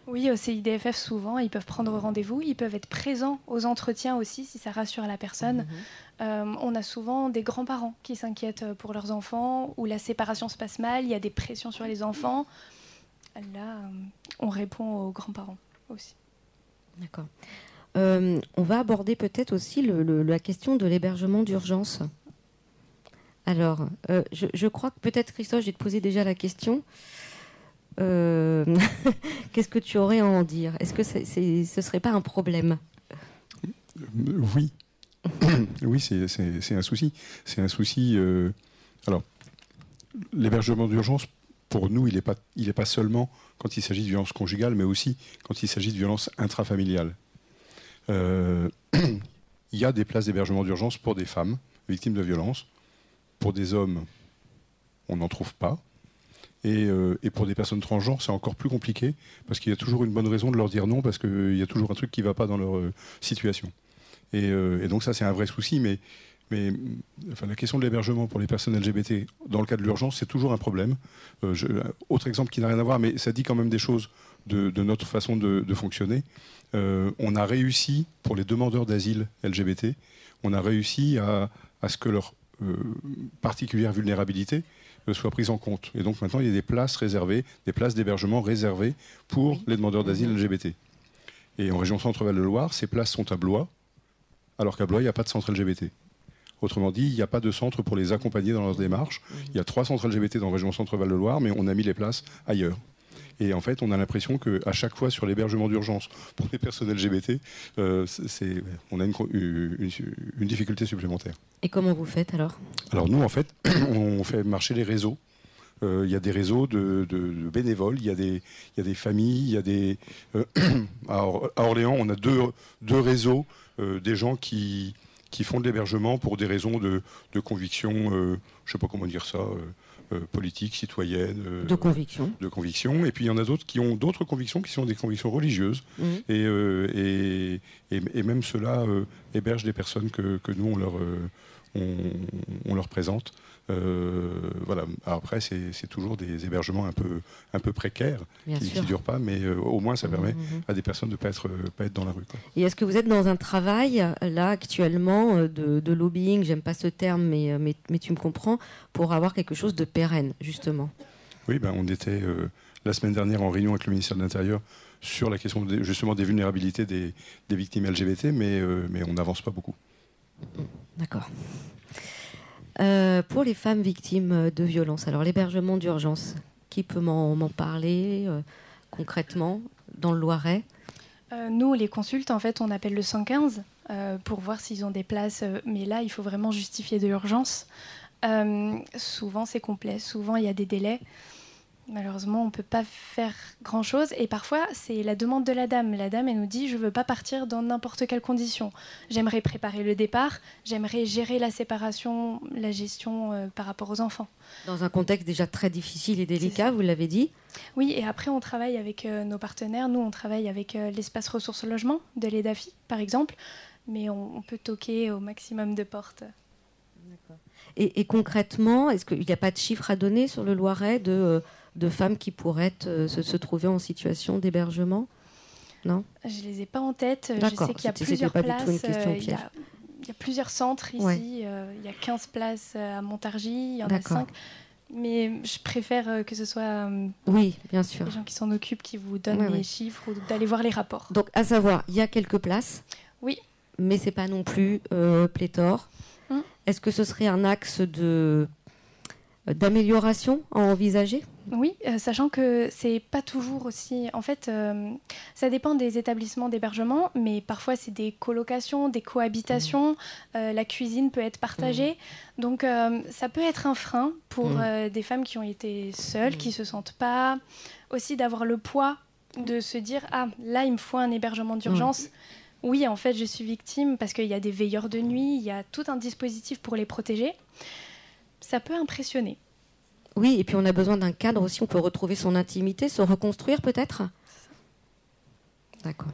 Oui, au CIDFF, souvent, ils peuvent prendre rendez-vous, ils peuvent être présents aux entretiens aussi, si ça rassure la personne. Euh, on a souvent des grands-parents qui s'inquiètent pour leurs enfants, où la séparation se passe mal, il y a des pressions sur les enfants. Là, euh, on répond aux grands-parents aussi. D'accord. Euh, on va aborder peut-être aussi la question de l'hébergement d'urgence. Alors, euh, je, crois que peut-être, Christophe, je vais te poser déjà la question. Euh, Qu'est-ce que tu aurais à en dire? Est-ce que ce ne serait pas un problème? Oui. oui, c'est- un souci. C'est un souci. alors, l'hébergement d'urgence, pour nous, il n'est pas, pas seulement quand il s'agit de violence conjugale, mais aussi quand il s'agit de violence intrafamiliale. Euh, il y a des places d'hébergement d'urgence pour des femmes victimes de violences. Pour des hommes, on n'en trouve pas. Et, euh, et pour des personnes transgenres, c'est encore plus compliqué parce qu'il y a toujours une bonne raison de leur dire non parce qu'il y a toujours un truc qui ne va pas dans leur euh, situation. Et, donc ça, c'est un vrai souci. Mais, la question de l'hébergement pour les personnes LGBT dans le cas de l'urgence, c'est toujours un problème. Autre exemple qui n'a rien à voir, mais ça dit quand même des choses de, de notre façon de, de fonctionner. Euh, on a réussi, pour les demandeurs d'asile LGBT, on a réussi à, à ce que leur euh, particulière vulnérabilité euh, soit prise en compte. Et donc maintenant, il y a des places réservées, des places d'hébergement réservées pour les demandeurs d'asile LGBT. Et en région Centre-Val de Loire, ces places sont à Blois, alors qu'à Blois, il n'y a pas de centre LGBT. Autrement dit, il n'y a pas de centre pour les accompagner dans leur démarche. Il y a trois centres LGBT dans la région Centre-Val de Loire, mais on a mis les places ailleurs. Et en fait, on a l'impression qu'à chaque fois sur l'hébergement d'urgence pour les personnes LGBT, euh, c'est- on a une, une- une difficulté supplémentaire. Et comment vous faites alors? Alors nous, en fait, on fait marcher les réseaux. Euh, Il y a des réseaux de, de- de bénévoles, il y, a des- il y a des familles, il y a des... euh, à, Or- à Orléans, on a deux, deux réseaux, euh, des gens qui, qui font de l'hébergement pour des raisons de, de conviction, euh, je ne sais pas comment dire ça, euh, euh, politique, citoyenne. euh, De conviction. de conviction. Et puis il y en a d'autres qui ont d'autres convictions qui sont des convictions religieuses. Mhm. Et, euh, et, et- et même ceux-là euh, hébergent des personnes que, que nous, on leur, on, on leur présente. Euh, voilà. Après, c'est toujours des hébergements un peu, un peu précaires Bien qui ne durent pas, mais euh, au moins ça permet Mhm. à des personnes de ne pas être, euh, pas être dans la rue. quoi. Et est-ce que vous êtes dans un travail, là, actuellement, de, de lobbying, j'aime pas ce terme, mais, mais, mais tu me comprends, pour avoir quelque chose de pérenne, justement? Oui, ben, on était euh, la semaine dernière en réunion avec le ministère de l'Intérieur sur la question des- justement des vulnérabilités des, des victimes LGBT, mais, euh, mais on n'avance pas beaucoup. D'accord. Euh, pour les femmes victimes de violences, alors l'hébergement d'urgence, qui peut m'en parler euh, concrètement dans le Loiret? Euh, nous, les consultes, en fait, on appelle le 115 euh, pour voir s'ils ont des places. mais là, il faut vraiment justifier de l'urgence. Souvent, c'est complet. Souvent, il y a des délais. Malheureusement, on ne peut pas faire grand-chose. Et parfois, c'est la demande de la dame. La dame, elle nous dit, je ne veux pas partir dans n'importe quelle condition. J'aimerais préparer le départ. J'aimerais gérer la séparation, la gestion euh, par rapport aux enfants. Dans un contexte déjà très difficile et délicat, vous l'avez dit Oui, et après, on travaille avec euh, nos partenaires. Nous, on travaille avec euh, l'espace ressources logement de l'EDAFI, par exemple. Mais on, on peut toquer au maximum de portes. Et, et concrètement, est-ce qu'il n'y a pas de chiffres à donner sur le Loiret de, de femmes qui pourraient euh, se, se trouver en situation d'hébergement? Non? Je les ai pas en tête. Je sais qu'il y a plusieurs c'était pas du tout une places. question euh, il, y a, piège. il y a plusieurs centres ici. Ouais. euh, il y a 15 places à Montargis. Il y en a D'accord. 5. Mais je préfère que ce soit Oui, bien sûr. les gens qui s'en occupent qui vous donnent Ouais, les ouais. chiffres ou d'aller voir les rapports. Donc, à savoir, il y a quelques places. Oui. Mais c'est pas non plus euh, pléthore. Hum. Est-ce que ce serait un axe de d'amélioration à envisager? Oui, euh, sachant que c'est pas toujours aussi. En fait, euh, ça dépend des établissements d'hébergement, mais parfois c'est des colocations, des cohabitations. euh, la cuisine peut être partagée, donc euh, ça peut être un frein pour euh, des femmes qui ont été seules, qui se sentent pas. Aussi d'avoir le poids de se dire ah là il me faut un hébergement d'urgence. Oui, en fait, je suis victime parce qu'il y a des veilleurs de nuit, il y a tout un dispositif pour les protéger. Ça peut impressionner. Oui, et puis on a besoin d'un cadre aussi. On peut retrouver son intimité, se reconstruire peut-être D'accord.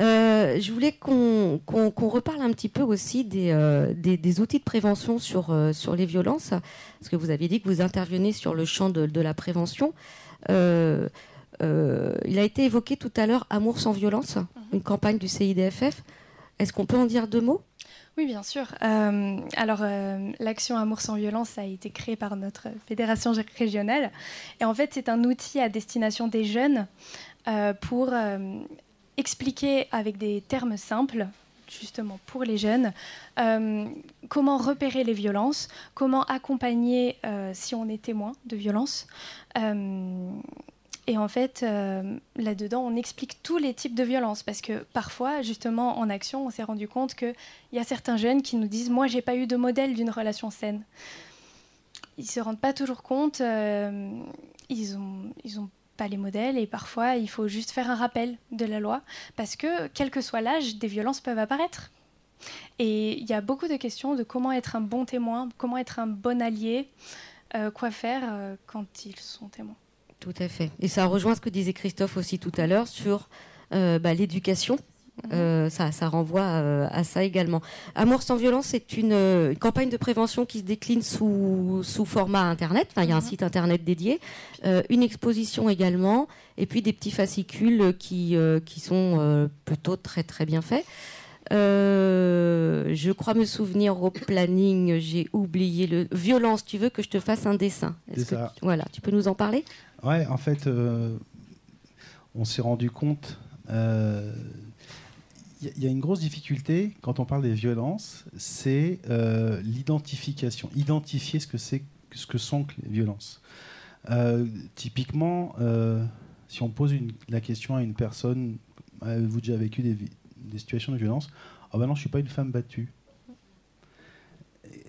Euh, je voulais qu'on reparle un petit peu aussi des, euh, des, des outils de prévention sur, euh, sur les violences, parce que vous aviez dit que vous intervenez sur le champ de, de la prévention. Il a été évoqué tout à l'heure Amour sans violence, une campagne du CIDFF. Est-ce qu'on peut en dire deux mots? Oui, bien sûr. Euh, alors, euh, l'action Amour sans violence a été créée par notre fédération régionale. Et en fait, c'est un outil à destination des jeunes euh, pour expliquer avec des termes simples, justement pour les jeunes, comment repérer les violences, comment accompagner si on est témoin de violences. Et en fait, euh, là-dedans, on explique tous les types de violences parce que parfois, justement, en action, on s'est rendu compte qu'il y a certains jeunes qui nous disent Moi, j'ai pas eu de modèle d'une relation saine. Ils se rendent pas toujours compte, euh, ils ont, ils ont pas les modèles et parfois, il faut juste faire un rappel de la loi parce que, quel que soit l'âge, des violences peuvent apparaître. Et il y a beaucoup de questions de comment être un bon témoin, comment être un bon allié, euh, quoi faire quand ils sont témoins. Tout à fait. Et ça rejoint ce que disait Christophe aussi tout à l'heure sur euh, bah, l'éducation. Euh, ça, ça renvoie euh, à ça également. Amour sans violence, c'est une, euh, une campagne de prévention qui se décline sous, sous format Internet. Enfin, il y a un Mhm. site Internet dédié, une exposition également, et puis des petits fascicules qui, qui sont plutôt très très bien faits. Euh, je crois me souvenir au planning, j'ai oublié le violence. Tu veux que je te fasse un dessin C'est ça. tu- Voilà, tu peux nous en parler? Ouais, en fait, euh, on s'est rendu compte. euh, Il y, a- il y a une grosse difficulté quand on parle des violences, c'est euh, l'identification. Identifier ce que, c'est, ce que sont les violences. Euh, typiquement, euh, si on pose une- la question à une personne avez-vous déjà vécu des, des situations de violence Ah ben non, je suis pas une femme battue.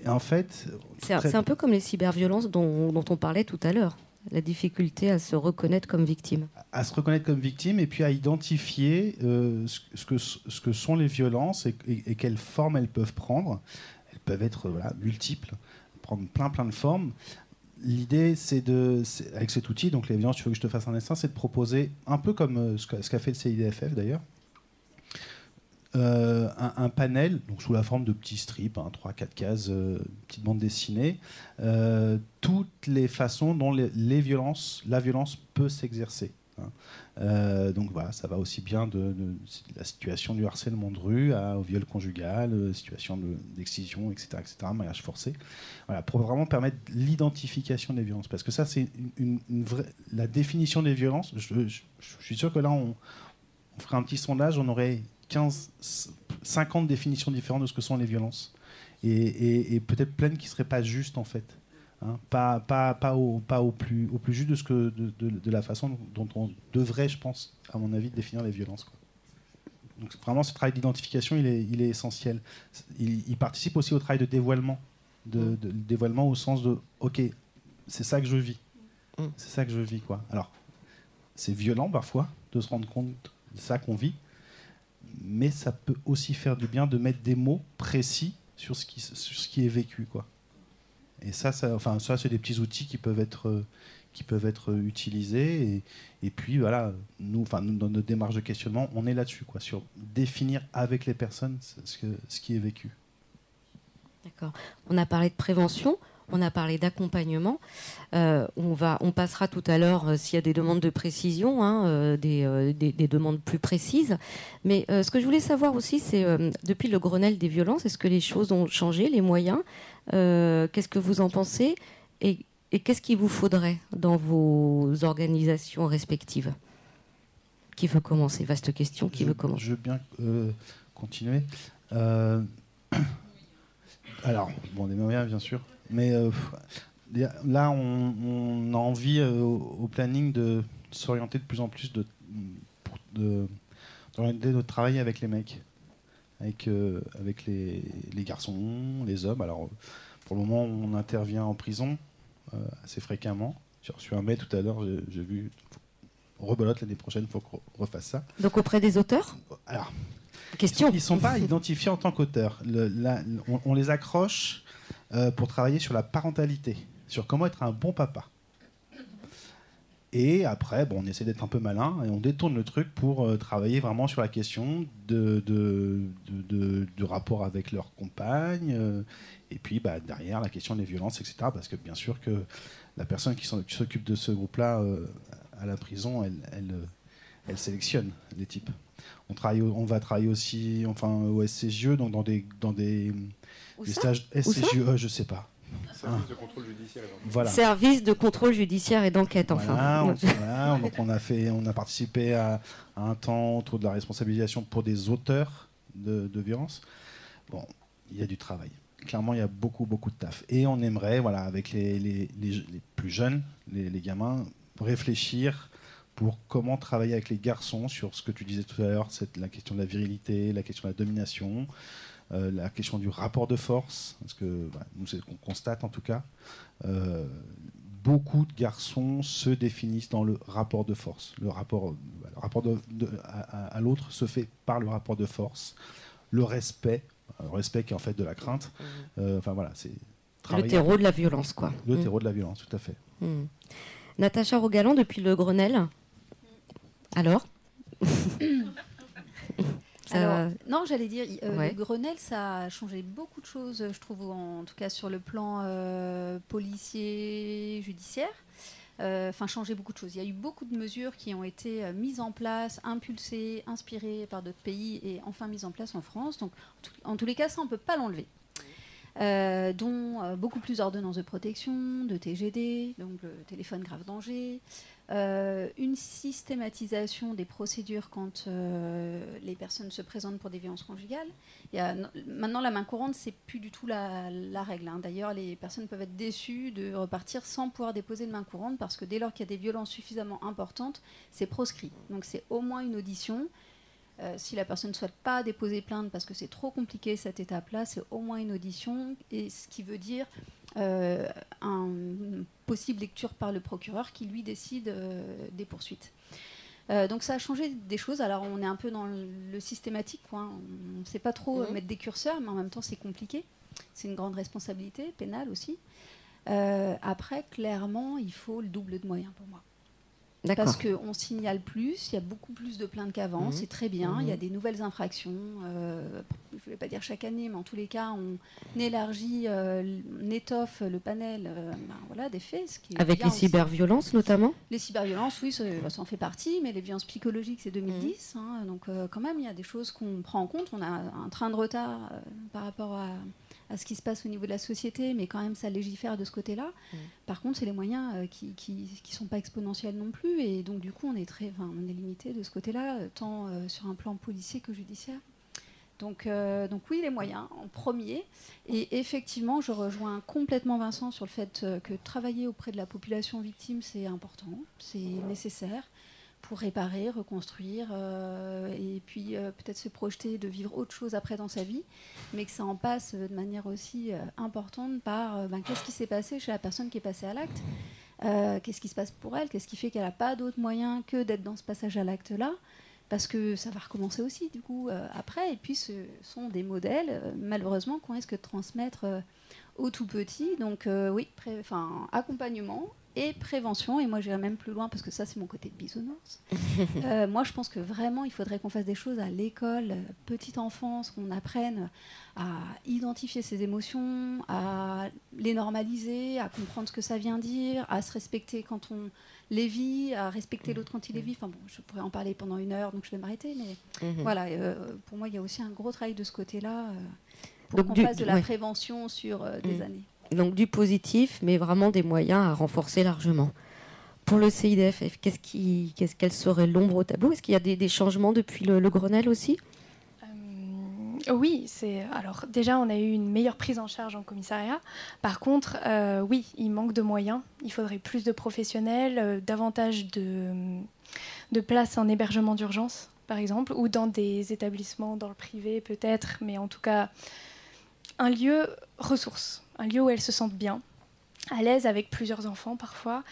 Et en fait, C'est un, très- c'est un peu comme les cyberviolences dont, dont on parlait tout à l'heure. La difficulté à se reconnaître comme victime. à se reconnaître comme victime et puis à identifier euh, ce, que, ce que sont les violences et, et- et quelles formes elles peuvent prendre. Elles peuvent être voilà, multiples, prendre plein plein de formes. L'idée, c'est de, avec cet outil, donc les violences, tu veux que je te fasse un dessin, c'est de proposer, un peu comme euh, ce qu'a fait le CIDFF d'ailleurs, euh, un, panel, donc sous la forme de petits strips, hein, 3-4 cases, euh, petite bande dessinée, euh, toutes les façons dont les, violences, la violence peut s'exercer. hein. Euh, donc voilà, ça va aussi bien de, la situation du harcèlement de rue au viol conjugal, situation de- d'excision, etc., etc., mariage forcé. Voilà, pour vraiment permettre l'identification des violences. Parce que ça, c'est une, vraie, la définition des violences. Je suis sûr que là, on, on ferait un petit sondage, on aurait 15, 50 définitions différentes de ce que sont les violences. Et, et- et peut-être plein qui ne seraient pas justes, en fait. Hein, pas, pas, pas, au, pas au, plus, au plus juste de, ce que, de, de- de la façon dont on devrait, je pense, à mon avis, définir les violences. quoi. Donc vraiment, ce travail d'identification, il est, il est essentiel. Il, il participe aussi au travail de dévoilement. De, de- dévoilement au sens de, OK, c'est ça que je vis. C'est ça que je vis. quoi. Alors, c'est violent parfois de se rendre compte de ça qu'on vit, mais ça peut aussi faire du bien de mettre des mots précis sur ce qui, sur ce qui est vécu. Quoi. Et ça, enfin, ça c'est des petits outils qui peuvent être, euh, qui peuvent être utilisés. Et, et puis, voilà, nous, enfin, dans notre démarche de questionnement, on est là-dessus, sur définir avec les personnes ce que, ce qui est vécu. D'accord. On a parlé de prévention, on a parlé d'accompagnement. Euh, on, va, on passera tout à l'heure, euh, s'il y a des demandes de précision, hein, euh, des, des- des demandes plus précises. Mais ce que je voulais savoir aussi, c'est depuis le Grenelle des violences, est-ce que les choses ont changé, les moyens Qu'est-ce que vous en pensez Et, et qu'est-ce qu'il vous faudrait dans vos organisations respectives? Qui veut commencer? Vaste question, qui je, veut commencer? Je veux bien continuer. Alors, bon, des moyens, bien sûr. Mais euh, là, on, on a envie euh, au, planning de s'orienter de plus en plus de, de, d'orienter notre travail avec les mecs, avec, euh, avec les, les garçons, les hommes. Alors, pour le moment, on intervient en prison assez fréquemment. J'ai reçu un mail tout à l'heure, j'ai, vu. Rebelote l'année prochaine, il faut qu'on refasse ça. Donc auprès des auteurs Alors, Question. ils ne sont pas identifiés en tant qu'auteurs. Le- la- on, on les accroche euh, pour travailler sur la parentalité, sur comment être un bon papa. Et après, bon, on essaie d'être un peu malin et on détourne le truc pour euh, travailler vraiment sur la question de, de, rapport avec leur compagne. euh, et puis bah, derrière, la question des violences, etc. Parce que bien sûr que la personne qui s'occupe de ce groupe-là à la prison, elle, elle sélectionne les types. On, travaille, on va travailler aussi enfin, au SCJE, donc dans des, dans des, Où des ça stages Où ça SCJE, je sais pas. Service de contrôle judiciaire et d'enquête. Voilà. Service de contrôle judiciaire et d'enquête, enfin. Voilà, on, voilà, donc on a fait, on a participé à, à un temps autour de la responsabilisation pour des auteurs de, de violences. Bon, il y a du travail. Clairement, il y a beaucoup, beaucoup de taf. Et on aimerait, voilà, avec les, les- les- les plus jeunes, les, les gamins, réfléchir pour comment travailler avec les garçons sur ce que tu disais tout à l'heure, c'est la question de la virilité, la question de la domination, euh, la question du rapport de force, parce que bah, nous, c'est ce qu'on constate en tout cas. Euh, beaucoup de garçons se définissent dans le rapport de force. Le rapport, le rapport de- de- à, l'autre se fait par le rapport de force. Le respect, le respect qui est en fait de la crainte. Euh, enfin voilà, c'est Le terreau de la violence, quoi. le Mm. terreau de la violence, tout à fait. Mm. Natacha Rogalan, depuis le Grenelle. Alors Ça- Alors, non, j'allais dire, euh, Ouais. le Grenelle, ça a changé beaucoup de choses, je trouve, en tout cas sur le plan euh, policier, judiciaire. Euh, Enfin, changé beaucoup de choses. Il y a eu beaucoup de mesures qui ont été euh, mises en place, impulsées, inspirées par d'autres pays et enfin mises en place en France. Donc, en, tous les cas, ça, on ne peut pas l'enlever. Euh, dont euh, beaucoup plus d'ordonnances de protection, de TGD, donc le téléphone grave danger, euh, une systématisation des procédures quand euh, les personnes se présentent pour des violences conjugales. Il y a- maintenant, la main courante, c'est plus du tout la, règle. hein. D'ailleurs, les personnes peuvent être déçues de repartir sans pouvoir déposer de main courante parce que dès lors qu'il y a des violences suffisamment importantes, c'est proscrit. Donc, c'est au moins une audition. Euh, si la personne ne souhaite pas déposer plainte parce que c'est trop compliqué cette étape-là, c'est au moins une audition, et ce qui veut dire un- possible lecture par le procureur qui lui décide euh, des poursuites. Euh, donc ça a changé des choses. Alors on est un peu dans le, le systématique, quoi. hein. on ne sait pas trop euh, Mhm. mettre des curseurs, mais en même temps c'est compliqué. C'est une grande responsabilité pénale aussi. Euh, après, clairement, il faut le double de moyens pour moi. Parce qu'on signale plus, il y a beaucoup plus de plaintes qu'avant, Mhm. c'est très bien, il y a des nouvelles infractions, euh, je ne vais pas dire chaque année, mais en tous les cas, on élargit, euh, on étoffe le panel euh, ben, voilà, des faits. Ce qui est Avec bien les cyberviolences notamment Les cyberviolences, oui, ça, ça en fait partie, mais les violences psychologiques, c'est 2010. Mhm. hein, donc, quand même, il y a des choses qu'on prend en compte. On a un train de retard par rapport à, à ce qui se passe au niveau de la société, mais quand même, ça légifère de ce côté-là. Mhm. Par contre, c'est les moyens euh, qui ne sont pas exponentiels non plus. Et donc, du coup, on est, très, on est limité de ce côté-là, euh, tant euh, sur un plan policier que judiciaire. Donc, euh, donc oui, les moyens en premier. Et effectivement, je rejoins complètement Vincent sur le fait que travailler auprès de la population victime, c'est important, c'est nécessaire pour réparer, reconstruire, euh, et puis euh, peut-être se projeter de vivre autre chose après dans sa vie, mais que ça en passe de manière aussi euh, importante par ben, qu'est-ce qui s'est passé chez la personne qui est passée à l'acte, qu'est-ce qui se passe pour elle, qu'est-ce qui fait qu'elle n'a pas d'autre moyen que d'être dans ce passage à l'acte-là, parce que ça va recommencer aussi du coup après, et puis ce sont des modèles, malheureusement, qu'on risque de transmettre aux tout petits, donc oui, accompagnement et prévention, et moi j'irai même plus loin parce que ça c'est mon côté bisounours. Euh, moi je pense que vraiment il faudrait qu'on fasse des choses à l'école, euh, petite enfance, qu'on apprenne à identifier ses émotions, à les normaliser, à comprendre ce que ça vient dire, à se respecter quand on les vit, à respecter l'autre quand il les vit. Enfin bon, je pourrais en parler pendant une heure, donc je vais m'arrêter, mais Mhm. voilà, euh, pour moi il y a aussi un gros travail de ce côté-là. euh, pour qu'on fasse de la ouais. prévention sur des Mm. années. Donc du positif, mais vraiment des moyens à renforcer largement. Pour le CIDF, qu'est-ce quelle serait l'ombre au tableau Est-ce qu'il y a des, changements depuis le, le Grenelle aussi? Euh, oui, c'est alors déjà on a eu une meilleure prise en charge en commissariat. Par contre, euh, oui, il manque de moyens. Il faudrait plus de professionnels, euh, davantage de, de places en hébergement d'urgence, par exemple, ou dans des établissements dans le privé peut-être, mais en tout cas un lieu ressource, un lieu où elles se sentent bien, à l'aise avec plusieurs enfants parfois.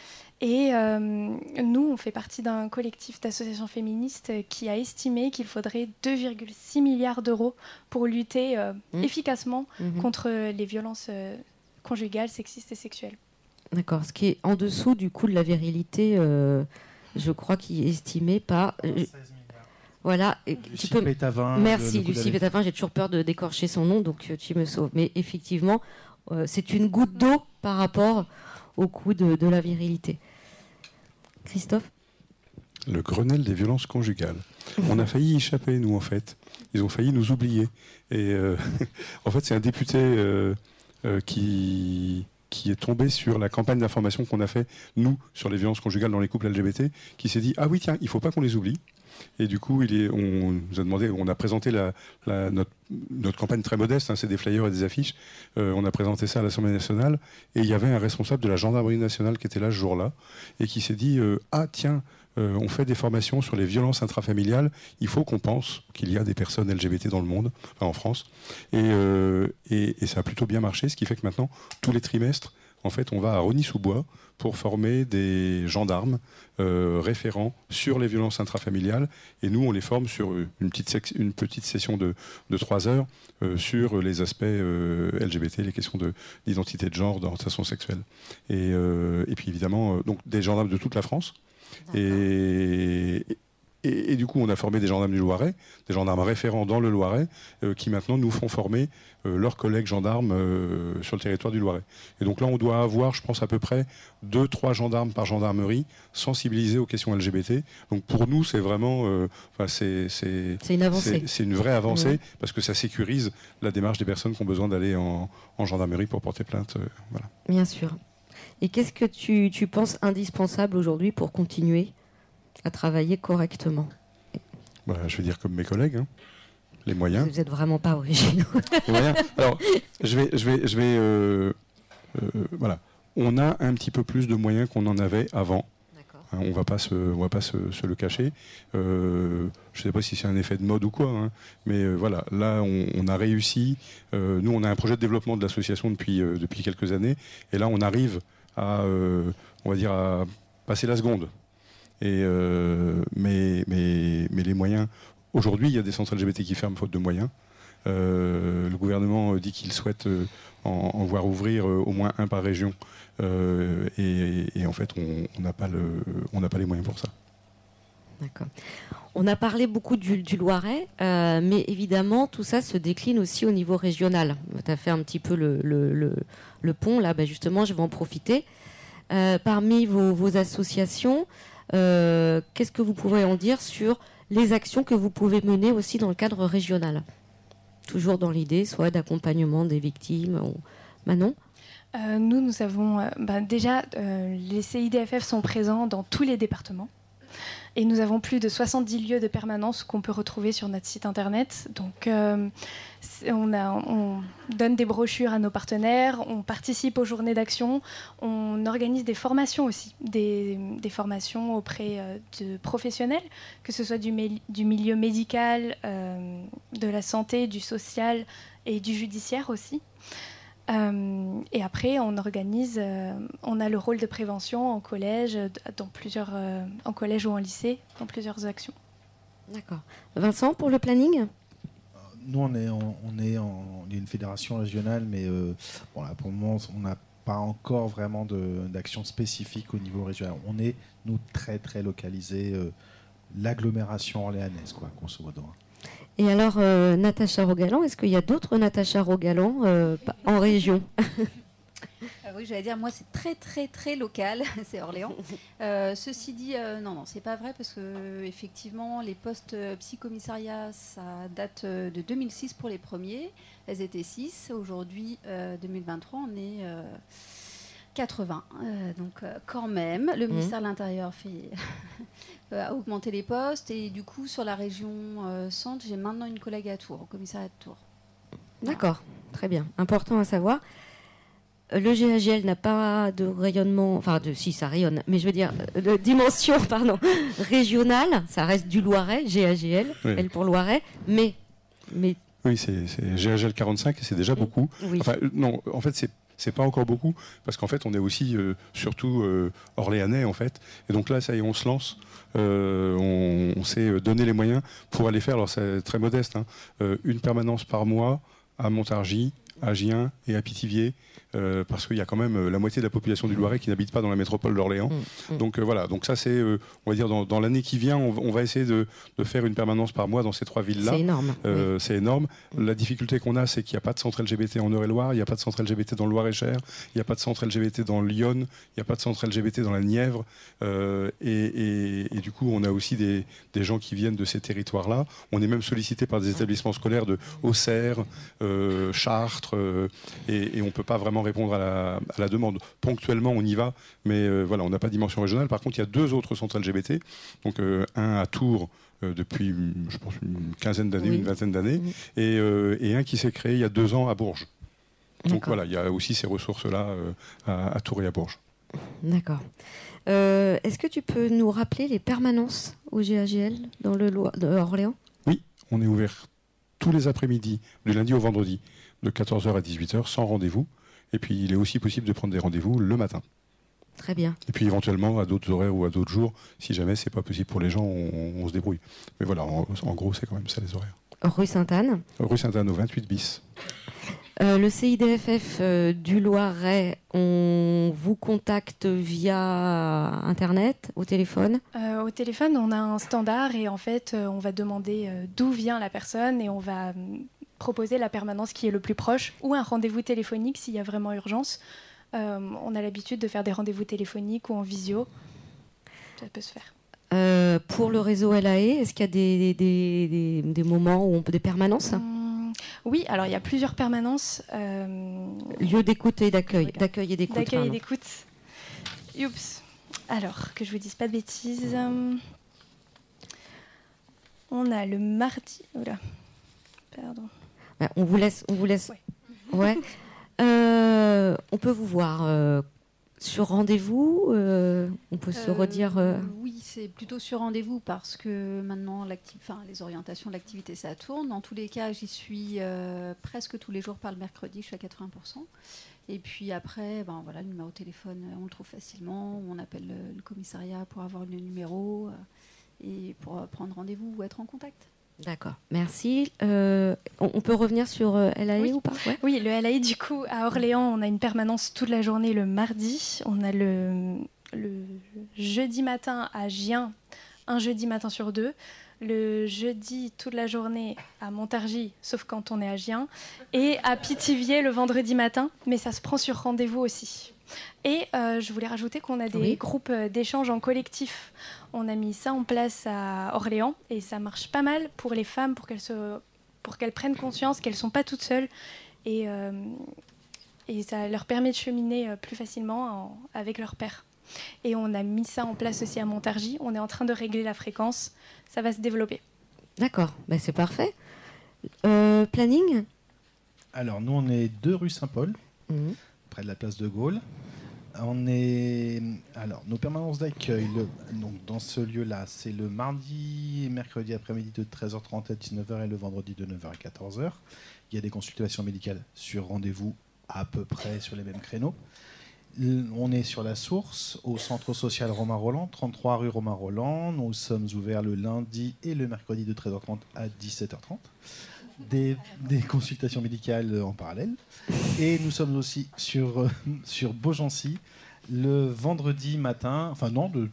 Et euh, nous, on fait partie d'un collectif d'associations féministes qui a estimé qu'il faudrait 2,6 milliards d'euros pour lutter euh, Mmh. efficacement Mhm. contre les violences euh, conjugales, sexistes et sexuelles. D'accord. Ce qui est en dessous du coût de la virilité, euh, je crois, qui est estimé par. voilà. tu peux- Pétavin, Merci, Lucie. Pétavin. J'ai toujours peur de décorcher son nom, donc tu me sauves. Mais effectivement, c'est une goutte d'eau par rapport au coût de, la virilité. Christophe Le Grenelle des violences conjugales. On a failli échapper, nous, en fait. Ils ont failli nous oublier. Et euh, en fait, c'est un député euh, euh, qui, qui est tombé sur la campagne d'information qu'on a fait, nous, sur les violences conjugales dans les couples LGBT, qui s'est dit Ah oui, tiens, il ne faut pas qu'on les oublie. Et du coup, on nous a demandé, on a présenté notre, campagne très modeste, hein, c'est des flyers et des affiches. Euh, on a présenté ça à l'Assemblée nationale et il y avait un responsable de la gendarmerie nationale qui était là ce jour-là et qui s'est dit euh, Ah, tiens, euh, on fait des formations sur les violences intrafamiliales. Il faut qu'on pense qu'il y a des personnes LGBT dans le monde, enfin en France. Et ça a plutôt bien marché, ce qui fait que maintenant, tous les trimestres, en fait, on va à Rony-sous-Bois pour former des gendarmes euh, référents sur les violences intrafamiliales. Et nous, on les forme sur une petite, sec- une petite session de, de trois heures euh, sur les aspects euh, LGBT, les questions de- d'identité de genre, d'orientation sexuelle. Et, et puis évidemment, donc des gendarmes de toute la France. Et, et, et du coup, on a formé des gendarmes du Loiret, des gendarmes référents dans le Loiret, euh, qui maintenant nous font former euh, leurs collègues gendarmes euh, sur le territoire du Loiret. Et donc là, on doit avoir, je pense, à peu près 2-3 gendarmes par gendarmerie sensibilisés aux questions LGBT. Donc pour nous, c'est vraiment, enfin, c'est, c'est, C'est une avancée. c'est- une vraie avancée parce que ça sécurise la démarche des personnes qui ont besoin d'aller en, en gendarmerie pour porter plainte. voilà. Bien sûr. Et qu'est-ce que tu, tu penses indispensable aujourd'hui pour continuer à travailler correctement Bah, je vais dire comme mes collègues, hein. les moyens. Vous n'êtes vraiment pas originaux. Alors, je vais, je vais, je vais, euh, euh, voilà. On a un petit peu plus de moyens qu'on en avait avant. Hein, on va pas se, on va pas se, se le cacher. Euh, je ne sais pas si c'est un effet de mode ou quoi, hein, mais euh, voilà, là on, on a réussi. Euh, nous, on a un projet de développement de l'association depuis depuis quelques années, et là on arrive à, on va dire, à passer la seconde. Euh, mais, les moyens. Aujourd'hui, il y a des centres LGBT qui ferment faute de moyens. Euh, le gouvernement dit qu'il souhaite euh, en, voir ouvrir euh, au moins un par région. Euh, et, en fait, on n'a pas, les moyens pour ça. D'accord. On a parlé beaucoup du, Loiret, euh, mais évidemment, tout ça se décline aussi au niveau régional. Tu as fait un petit peu le, pont, là, ben justement, je vais en profiter. Euh, parmi vos associations, euh, qu'est-ce que vous pouvez en dire sur les actions que vous pouvez mener aussi dans le cadre régional? Toujours dans l'idée, soit d'accompagnement des victimes. ou- Manon? Euh, nous, nous avons euh, bah, déjà les CIDFF sont présents dans tous les départements. Et nous avons plus de 70 lieux de permanence qu'on peut retrouver sur notre site internet. Donc, euh, on, donne des brochures à nos partenaires, on participe aux journées d'action, on organise des formations aussi, des, formations auprès euh, de professionnels, que ce soit du milieu médical, euh, de la santé, du social et du judiciaire aussi. Euh, et après, on organise, euh, on a le rôle de prévention en collège, euh, dans plusieurs, euh, en collège ou en lycée, dans plusieurs actions. D'accord. Vincent, pour le planning? Nous, on est, en- on est, en, on est une fédération régionale, mais euh, bon, là, pour le moment, on n'a pas encore vraiment d'action spécifique au niveau régional. On est, nous, très, très localisés, euh, l'agglomération orléanaise, quoi, grosso modo. Et alors, euh, Natacha Rogalan, est-ce qu'il y a d'autres Natacha Rogalan euh, en région Ah oui, j'allais dire, moi, c'est très, très, très local, c'est Orléans. Euh, ceci dit, euh, non, non, c'est pas vrai parce que effectivement, les postes psychommissariats, ça date de 2006 pour les premiers. Elles étaient 6. Aujourd'hui, euh, 2023, on est 80. Euh, donc, euh, quand même, le Mhm. ministère de l'Intérieur fait a augmenté les postes et du coup, sur la région euh, centre, j'ai maintenant une collègue à Tours, au commissariat de Tours. D'accord, très bien. Important à savoir. Euh, Le GAGL n'a pas de rayonnement, enfin, de, si ça rayonne, mais je veux dire, euh, de dimension pardon, régionale, ça reste du Loiret, GAGL, Oui. elle pour Loiret, mais, mais Oui, c'est GHL 45 et c'est déjà beaucoup. oui. Enfin, euh, non, en fait, c'est c'est pas encore beaucoup parce qu'en fait, on est aussi euh, surtout euh, orléanais en fait. Et donc là, ça y est, on se lance. Euh, on, s'est donné les moyens pour aller faire. Alors c'est très modeste, hein, une permanence par mois à Montargis, à Gien et à Pithiviers. Euh, parce qu'il y a quand même euh, la moitié de la population du Loiret qui n'habite pas dans la métropole d'Orléans. Mm, mm. Donc euh, voilà, donc ça c'est, euh, on va dire, dans, dans l'année qui vient, on, va- on va essayer de, de faire une permanence par mois dans ces trois villes-là. c'est énorme. C'est énorme. La difficulté qu'on a, c'est qu'il n'y a pas de centre LGBT en Eure-et-Loire, il n'y a pas de centre LGBT dans le Loir-et-Cher, il n'y a pas de centre LGBT dans Lyon, il n'y a pas de centre LGBT dans la Nièvre. Et, et- et du coup, on a aussi des, des gens qui viennent de ces territoires-là. On est même sollicité par des établissements scolaires de Auxerre, Chartres, et, et on ne peut pas vraiment répondre à la, à la demande. Ponctuellement, on y va, mais euh, voilà, on n'a pas de dimension régionale. Par contre, il y a deux autres centres LGBT, donc euh, un à Tours euh, depuis, je pense, une quinzaine d'années, Oui. une vingtaine d'années, Oui. et, et un qui s'est créé il y a deux ans à Bourges. Donc voilà, il y a aussi ces ressources-là à, à Tours et à Bourges. D'accord. Est-ce que tu peux nous rappeler les permanences au GAGL dans le Loir, de Orléans? On est ouvert tous les après-midi, du lundi au vendredi, de 14h à 18h, sans rendez-vous. Et puis, il est aussi possible de prendre des rendez-vous le matin. Très bien. Et puis, éventuellement, à d'autres horaires ou à d'autres jours, si jamais c'est pas possible pour les gens, on, on se débrouille. Mais voilà, en, en gros, c'est quand même ça les horaires. Rue Sainte-Anne. Rue Sainte-Anne au 28 bis. Euh, le CIDFF euh, du Loiret, on vous contacte via Internet, au téléphone? Euh, au téléphone, on a un standard et en fait, euh, on va demander euh, d'où vient la personne et on va euh, proposer la permanence qui est le plus proche ou un rendez-vous téléphonique s'il y a vraiment urgence. Euh, on a l'habitude de faire des rendez-vous téléphoniques ou en visio. Ça peut se faire. Euh, Pour le réseau LAE, est-ce qu'il y a des, des- des- des moments où on peut des permanences? Hum, oui, alors il y a plusieurs permanences. euh, Lieu d'écoute et d'accueil. D'accueil et d'écoute. D'accueil et d'écoute. Youps. Alors, que je vous dise pas de bêtises. On a le mardi. Oula. Pardon. Ouais, on vous laisse. On vous laisse. Ouais. Ouais. Euh, on peut vous voir euh, sur rendez-vous. euh, on peut se redire. euh, Oui, c'est plutôt sur rendez-vous parce que maintenant, enfin, les orientations de l'activité, ça tourne. Dans tous les cas, j'y suis presque tous les jours par le mercredi, je suis à 80%. Et puis après, ben, voilà, le numéro de téléphone, on le trouve facilement. On appelle le, le commissariat pour avoir le numéro et pour prendre rendez-vous ou être en contact. D'accord, merci. Euh, on, peut revenir sur euh, LAE Oui. ou pas? Ouais. Oui, le LAI, du coup, à Orléans, on a une permanence toute la journée le mardi. On a le, le jeudi matin à Gien, un jeudi matin sur deux. Le jeudi toute la journée à Montargis, sauf quand on est à Gien. Et à Pithiviers le vendredi matin, mais ça se prend sur rendez-vous aussi. Et euh, je voulais rajouter qu'on a des Oui. groupes d'échange en collectif. On a mis ça en place à Orléans et ça marche pas mal pour les femmes, pour qu'elles se pour qu'elles prennent conscience qu'elles ne sont pas toutes seules et, euh, et ça leur permet de cheminer euh, plus facilement en- avec leur père. Et on a mis ça en place aussi à Montargis. On est en train de régler la fréquence. Ça va se développer. D'accord, ben, c'est parfait. Euh, planning? Alors, nous, on est deux rue Saint-Paul, Mhm. près de la place de Gaulle. On est. Alors, nos permanences d'accueil, donc dans ce lieu-là, c'est le mardi et mercredi après-midi de 13h30 à 19h et le vendredi de 9h à 14h. Il y a des consultations médicales sur rendez-vous à peu près sur les mêmes créneaux. On est sur la source, au centre social Romain Roland, 33 rue Romain Roland. Nous sommes ouverts le lundi et le mercredi de 13h30 à 17h30. Des, des consultations médicales en parallèle. Et nous sommes aussi sur, euh, sur Beaugency le vendredi matin, enfin non, de,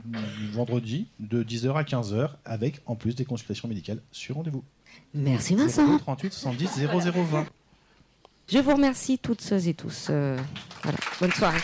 vendredi de 10h à 15h, avec en plus des consultations médicales sur rendez-vous. Merci Vincent. 02 38 70 0020. Je vous remercie toutes et tous. Euh, voilà. Bonne soirée.